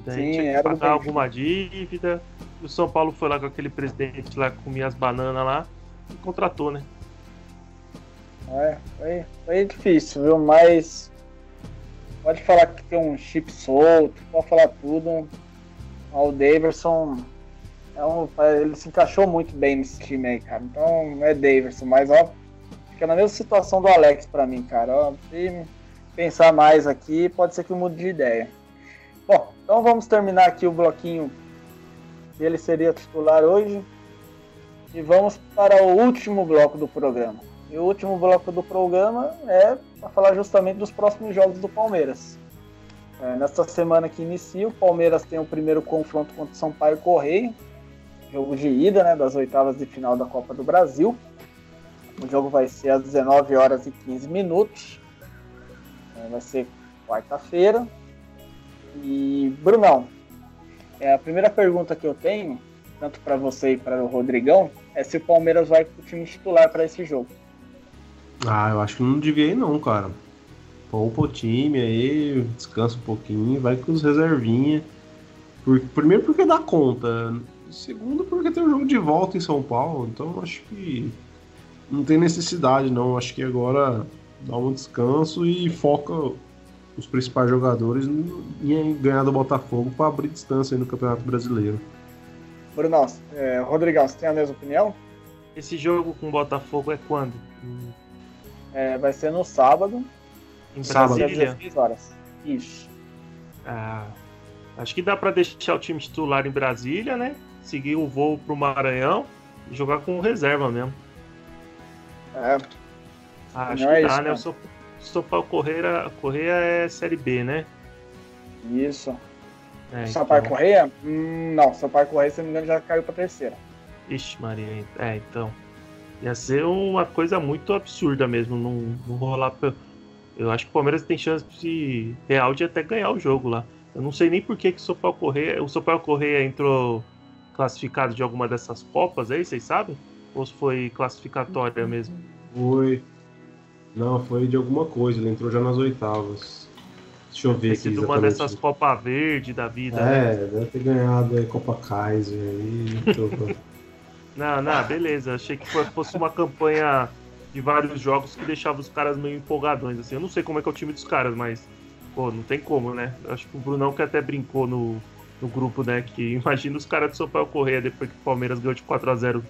Daí Sim, tinha que pagar alguma dívida. O São Paulo foi lá com aquele presidente lá que comia as bananas lá e contratou, né? É, foi, foi difícil, viu? Mas pode falar que tem um chip solto, pode falar tudo. O Daverson é um, ele se encaixou muito bem nesse time aí, cara. Então não é Daverson, mas ó, fica na mesma situação do Alex para mim, cara. Se pensar mais aqui, pode ser que eu mude de ideia. Bom, então vamos terminar aqui o bloquinho que ele seria titular hoje. E vamos para o último bloco do programa. E o último bloco do programa é para falar justamente dos próximos jogos do Palmeiras. É, nesta semana que inicia, o Palmeiras tem o primeiro confronto contra o Sampaio Correio, jogo de ida né, das oitavas de final da Copa do Brasil. O jogo vai ser às 19 horas e 15 minutos. É, vai ser quarta-feira. E, Brunão, é, a primeira pergunta que eu tenho, tanto para você e para o Rodrigão, é se o Palmeiras vai com o time titular para esse jogo. Ah, eu acho que não devia ir não, cara. Poupa o time aí, descansa um pouquinho, vai com os reservinha. Por, primeiro porque dá conta. Segundo porque tem um jogo de volta em São Paulo, então acho que não tem necessidade não. Acho que agora dá um descanso e foca os principais jogadores em ganhar do Botafogo para abrir distância no Campeonato Brasileiro. Bruno, é, Rodrigão, você tem a mesma opinião? Esse jogo com o Botafogo é quando? É, vai ser no sábado. Em Brasília? Às 16 horas. Isso. Ah, acho que dá para deixar o time titular em Brasília, né? Seguir o voo pro Maranhão e jogar com reserva mesmo. É. Ah, acho Não que é dá, isso, né? O São, São Paulo Correia, Correia é Série B, né? Isso. É, Sampaio então... Correia? Hum, não, Sampaio Correia, se não me engano, já caiu pra terceira. Ixi, Maria. É, então. Ia ser uma coisa muito absurda mesmo. Não, não rolar. Eu acho que o Palmeiras tem chance de, real de até ganhar o jogo lá. Eu não sei nem por que, que o Sampaio Correia. O Sampaio Correia entrou classificado de alguma dessas Copas aí, vocês sabem? Ou foi classificatória mesmo? Foi. Não, foi de alguma coisa, ele entrou já nas oitavas. Deixa eu ver aqui. Sido uma dessas Copa Verde da vida. É, né? deve ter ganhado aí Copa Kaiser aí. (laughs) não, não, beleza. Achei que fosse uma campanha de vários jogos que deixava os caras meio empolgadões. Assim. Eu não sei como é que é o time dos caras, mas, pô, não tem como, né? Acho que o Brunão que até brincou no, no grupo, né? Que (laughs) imagina os caras do São Paulo Correia depois que o Palmeiras ganhou de 4x0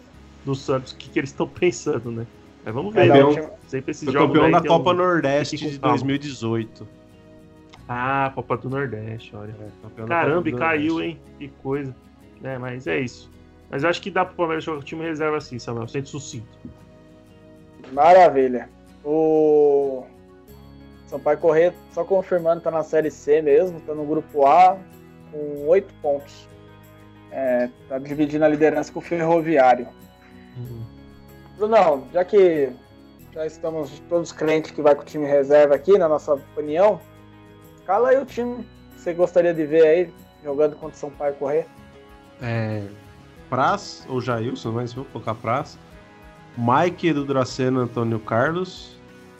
do Santos, o que, que eles estão (laughs) pensando, né? Mas vamos ver, campeão, né? Sempre esses jogos campeão da Copa um... Nordeste de 2018. Ah, Copa do Nordeste, olha. É, Caramba, e caiu, hein? Que coisa. É, mas é isso. Mas eu acho que dá pro Palmeiras jogar com o time reserva assim, Samuel, sendo sucinto. Maravilha. O Sampaio Corrêa, só confirmando, tá na Série C mesmo, tá no Grupo A, com oito pontos. É, tá dividindo a liderança com o Ferroviário. Uhum. Brunão, já que já estamos todos crentes que vai com o time reserva aqui, na nossa opinião, cala aí o time que você gostaria de ver aí jogando contra o São Paulo correr. É, Praz ou Jailson, mas vou colocar Praz. Mike do Draceno, Antônio Carlos,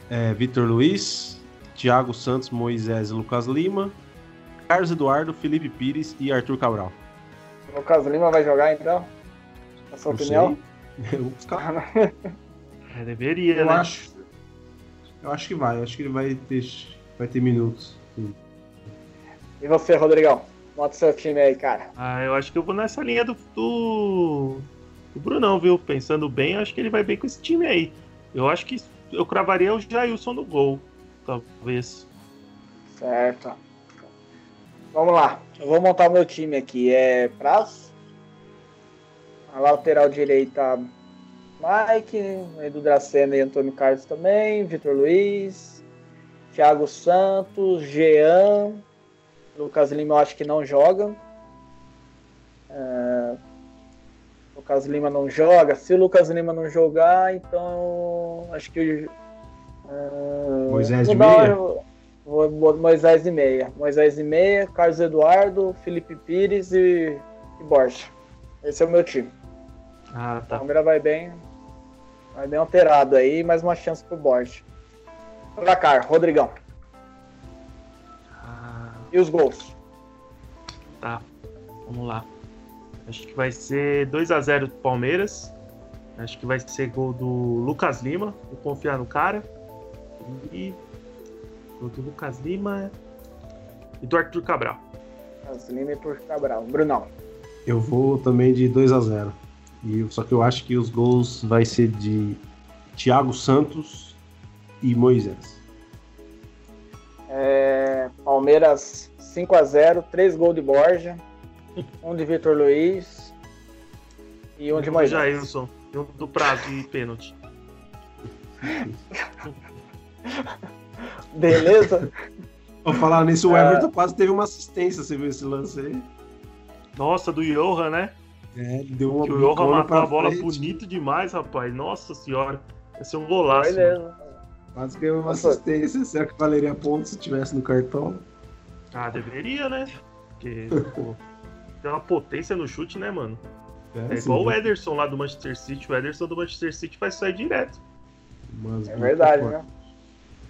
é, Vitor Luiz, Thiago Santos, Moisés e Lucas Lima, Carlos Eduardo, Felipe Pires e Arthur Cabral. Lucas Lima vai jogar então? Na sua Não opinião? Sei. (laughs) é, deveria, eu né? Acho, eu acho que vai, acho que ele vai ter, vai ter minutos. E você, Rodrigão? Bota seu time aí, cara. Ah, eu acho que eu vou nessa linha do, do, do Brunão, viu? Pensando bem, eu acho que ele vai bem com esse time aí. Eu acho que eu cravaria o Jailson no gol, talvez. Certo. Vamos lá. Eu vou montar meu time aqui. É Praz. A lateral direita, Mike. Edu Dracena e Antônio Carlos também. Vitor Luiz. Thiago Santos. Jean. Lucas Lima eu acho que não joga. É... Lucas Lima não joga. Se o Lucas Lima não jogar, então acho que o. É... Moisés de dar- meia? Moisés de meia. Moisés de meia, Carlos Eduardo, Felipe Pires e, e Borja. Esse é o meu time. Ah, O tá. Palmeiras vai bem. Vai bem alterado aí, mais uma chance pro Borja. Placar, Rodrigão. Ah, E os gols? tá. Vamos lá. Acho que vai ser 2x0 do Palmeiras. Acho que vai ser gol do Lucas Lima. Vou confiar no cara. E. Gol do Lucas Lima. E do Arthur Cabral. Lima e por Cabral. Brunão. Eu vou também de 2 a 0 e Só que eu acho que os gols vai ser de Thiago Santos e Moisés. É, Palmeiras 5x0, 3 gols de Borja, um de Vitor Luiz e um de Moisés. Jailson. E um do prazo de pênalti. (laughs) Beleza? Vou falar nisso, o Ah. Everton quase teve uma assistência, você viu esse lance aí? Nossa, do Johan, né? É, deu uma Que o Johan matou a bola frente, bonito demais, rapaz. Nossa senhora. Vai ser um golaço. Beleza. Quase ganhou uma assistência. Será que valeria ponto se tivesse no cartão? Ah, deveria, né? Porque, pô, tem uma potência no chute, né, mano? É assim, igual o Ederson lá do Manchester City. O Ederson do Manchester City vai sair direto. Mas É verdade, forte. né?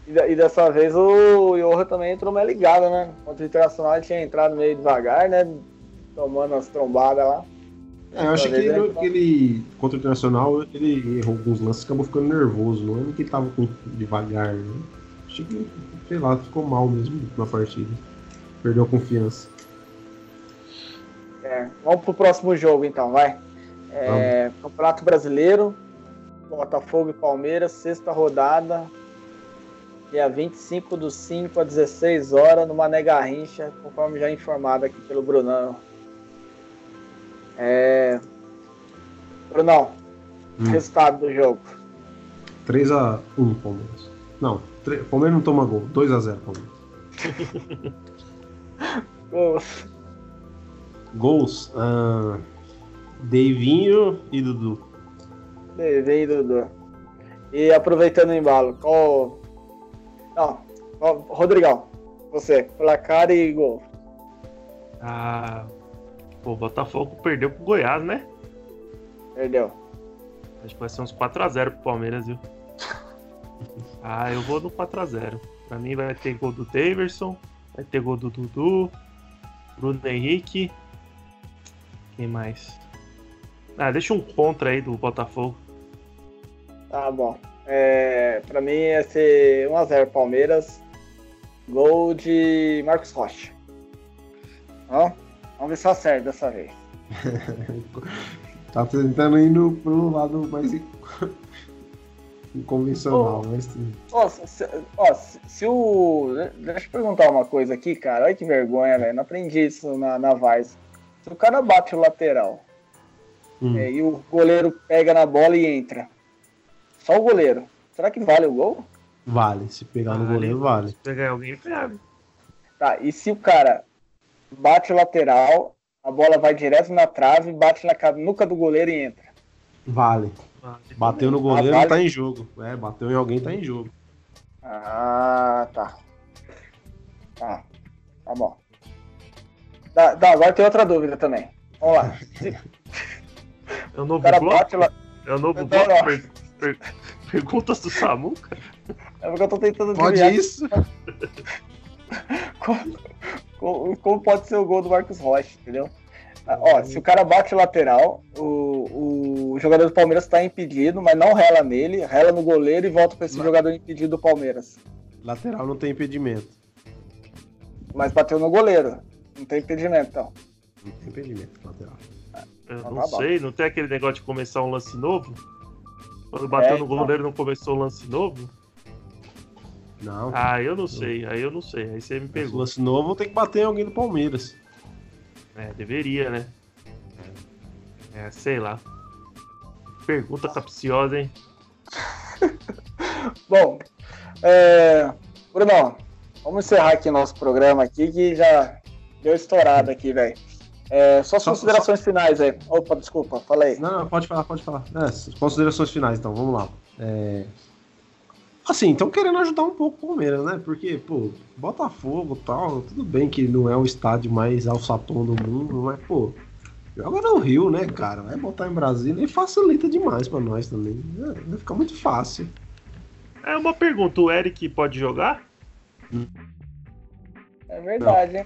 E, da- e dessa vez o Johan também entrou mais ligado, né? Contra o Internacional ele tinha entrado meio devagar, né? Tomando as trombadas lá. É, eu achei que ele, que ele, contra o Internacional, ele errou alguns lances acabou ficando nervoso. Não é que ele tava com, devagar, né? Achei que, sei lá, ficou mal mesmo na partida. Perdeu a confiança. É, vamos pro próximo jogo então, vai. É, Campeonato Brasileiro, Botafogo e Palmeiras, sexta rodada, dia 25 do 5 a 16 horas, no Mané Garrincha, conforme já informado aqui pelo Brunão. É... Brunão, Hum. resultado do jogo. 3x1 Palmeiras. Não, tre- Palmeiras não toma gol. 2x0 Palmeiras. (laughs) Ô, Gols. ah, Deivinho e Dudu. Vem, Dudu. E aproveitando o embalo, qual. Não, qual... Rodrigão, você, placar e gol. Ah, pô, o Botafogo perdeu pro Goiás, né? Perdeu. Acho que vai ser uns 4x0 pro Palmeiras, viu? (laughs) Ah, eu vou no 4x0. Pra mim vai ter gol do Daverson, vai ter gol do Dudu, Bruno Henrique. Quem mais? Ah, deixa um contra aí do Botafogo. Tá bom. É, pra mim ia ser 1x0 Palmeiras. Gol de Marcos Rocha. Ó, vamos ver se acerta dessa vez. (laughs) Tá tentando indo pro lado mais in- (laughs) inconvencional, mas sim. Ó, se, ó, se, se o. Deixa eu perguntar uma coisa aqui, cara. Olha que vergonha, velho. Não aprendi isso na, na Vars. Se o cara bate o lateral Hum. é, e o goleiro pega na bola e entra. Só o goleiro. Será que vale o gol? Vale, se pegar no Vale. goleiro, vale. Se pegar alguém, pega. Tá, e se o cara bate o lateral, a bola vai direto na trave, bate na ca- nuca do goleiro e entra. Vale. Vale. Bateu no goleiro, Ah, vale. tá em jogo. É, bateu em alguém, tá em jogo. Ah, tá. Tá, tá bom. Tá, tá, agora tem outra dúvida também. Vamos lá. É o o novo cara bloco? bate lá. É o novo Não, bloco? Per- per- Perguntas do Samuca? É porque eu tô tentando Pode adivinhar isso? (laughs) como- como pode ser o gol do Marcos Rocha, entendeu? Ah, Ó, se o cara bate lateral, o, o jogador do Palmeiras tá impedido, mas não rela nele, rela no goleiro e volta pra esse Mas- jogador impedido do Palmeiras. Lateral não tem impedimento. Mas bateu no goleiro. Não tem impedimento, então. Não tem impedimento lateral. Eu Tá não bom. sei, não tem aquele negócio de começar um lance novo? Quando bateu É, no então. goleiro não começou o lance novo? Não. Ah, eu não sei, aí eu não sei, aí você me pegou. lance novo tem que bater em alguém do Palmeiras. É, deveria, né? É, sei lá. Pergunta capciosa, hein? (laughs) Bom, é... Bruno, vamos encerrar aqui nosso programa aqui, que já deu estourado aqui, velho. É, suas Só- considerações finais aí. Opa, desculpa, fala aí. Não, não, pode falar, pode falar. É, considerações finais, então, vamos lá. É... Assim, estão querendo ajudar um pouco o Palmeiras, né? Porque, pô, Botafogo e tal, tudo bem que não é o estádio mais alçapão do mundo, mas, pô, joga no Rio, né, cara? Vai botar em Brasília e facilita demais pra nós também. É, Vai ficar muito fácil. É uma pergunta, o Eric pode jogar? É verdade, hein?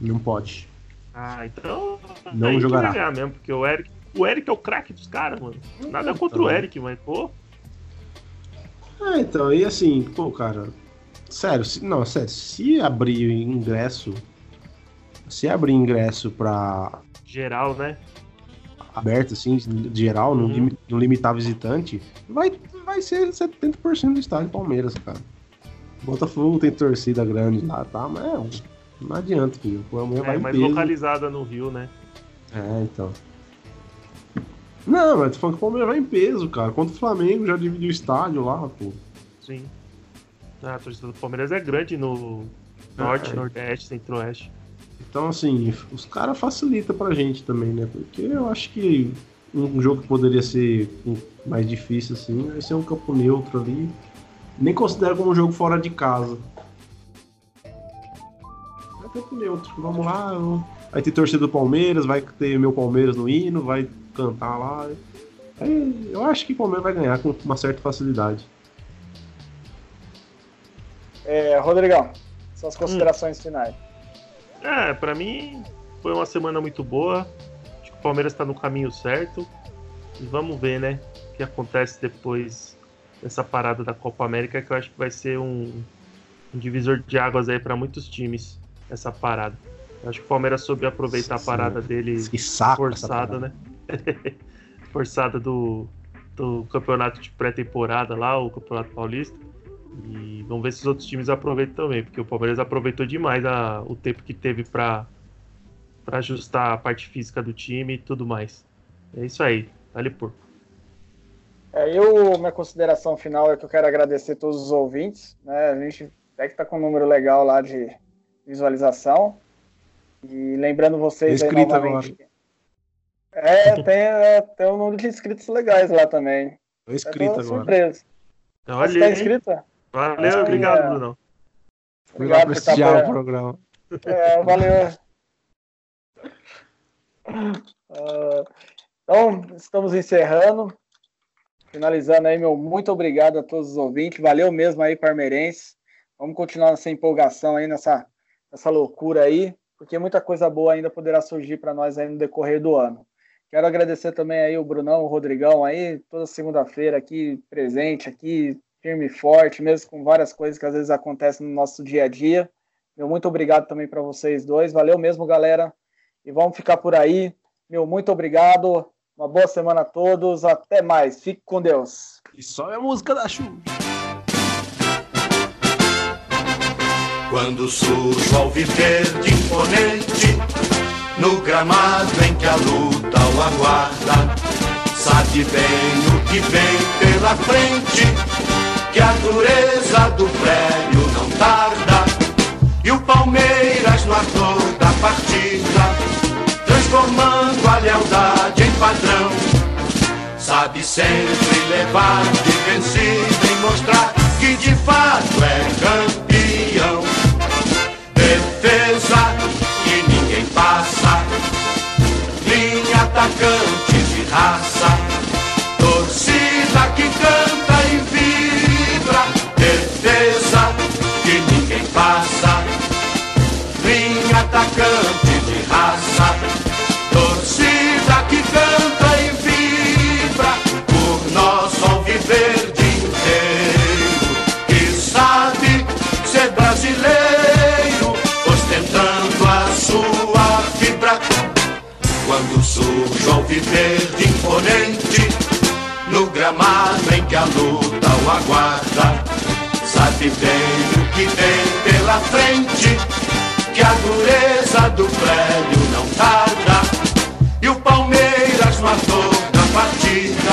Não pode. Ah, então. Não jogará. mesmo, porque o Eric. O Eric é o craque dos caras, mano. Nada Então. contra o Eric, mas, pô. É, então, e assim, pô, cara, sério, se, não, sério, se abrir ingresso, se abrir ingresso pra Geral, né? aberto, assim, geral, não, Uhum. limi- não limitar visitante, vai, vai ser 70% do estádio Palmeiras, cara. Botafogo tem torcida grande lá, tá? Mas é, não adianta, filho. O Palmeiras vai É em mais peso. localizada no Rio, né? É, então. Não, mas tô falando que o Palmeiras vai em peso, cara. Contra o Flamengo já dividiu o estádio lá, pô. Sim. Ah, a torcida do Palmeiras é grande no Norte, É. Nordeste, Centro-Oeste. Então, assim, os caras facilitam pra gente também, né? Porque eu acho que um jogo que poderia ser mais difícil, assim, vai ser um campo neutro ali. Nem considero como um jogo fora de casa. É campo neutro. Vamos lá. Vai ter torcida do Palmeiras, vai ter meu Palmeiras no hino, vai cantar lá. Aí, eu acho que o Palmeiras vai ganhar com uma certa facilidade. É, Rodrigão, suas considerações finais. É, pra mim foi uma semana muito boa. Acho que o Palmeiras tá no caminho certo. E vamos ver, né? O que acontece depois dessa parada da Copa América, que eu acho que vai ser um, um divisor de águas aí pra muitos times, essa parada. Eu acho que o Palmeiras soube aproveitar a Sim. parada dele Que saco essa forçada, parada. né? (laughs) forçada do, do campeonato de pré-temporada lá, o Campeonato Paulista. E vamos ver se os outros times aproveitam também, porque o Palmeiras aproveitou demais a- o tempo que teve pra ajustar a parte física do time e tudo mais. É isso aí, vale por. É, eu, minha consideração final é que eu quero agradecer todos os ouvintes. Né? A gente até que tá com um número legal lá de visualização. E lembrando vocês aí Inscrito novamente. É, tem, é, tem um número de inscritos legais lá também. Tô inscrito agora. surpreso. Você Olha, tá hein? inscrito? Valeu, obrigado, é. Bruno. Fui lá Obrigado por prestigiar tá o programa. É, valeu. Ah, então, estamos encerrando. Finalizando aí, meu muito obrigado a todos os ouvintes. Valeu mesmo aí, Parmeirense. Vamos continuar nessa empolgação aí, nessa, nessa loucura aí, porque muita coisa boa ainda poderá surgir para nós aí no decorrer do ano. Quero agradecer também aí o Brunão, o Rodrigão aí, toda segunda-feira aqui, presente aqui, firme e forte, mesmo com várias coisas que às vezes acontecem no nosso dia a dia. Meu muito obrigado também para vocês dois. Valeu mesmo, galera. E vamos ficar por aí. Meu muito obrigado. Uma boa semana a todos. Até mais. Fique com Deus. E só é a música da chuva. Quando surge ao viver de imponente, no gramado em que a luta o aguarda, sabe bem o que vem pela frente, que a dureza do prédio não tarda, e o Palmeiras no ator da partida, transformando a lealdade em padrão, sabe sempre levar de vencido e mostrar que de fato é campeão. Atacantes de raça, torcida que canta sobe verde imponente no gramado em que a luta o aguarda. Sabe bem o que vem pela frente, que a dureza do prédio não tarda. E o Palmeiras matou na partida,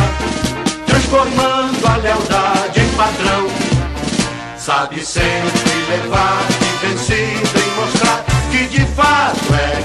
transformando a lealdade em padrão. Sabe sempre levar de vencida e mostrar que de fato é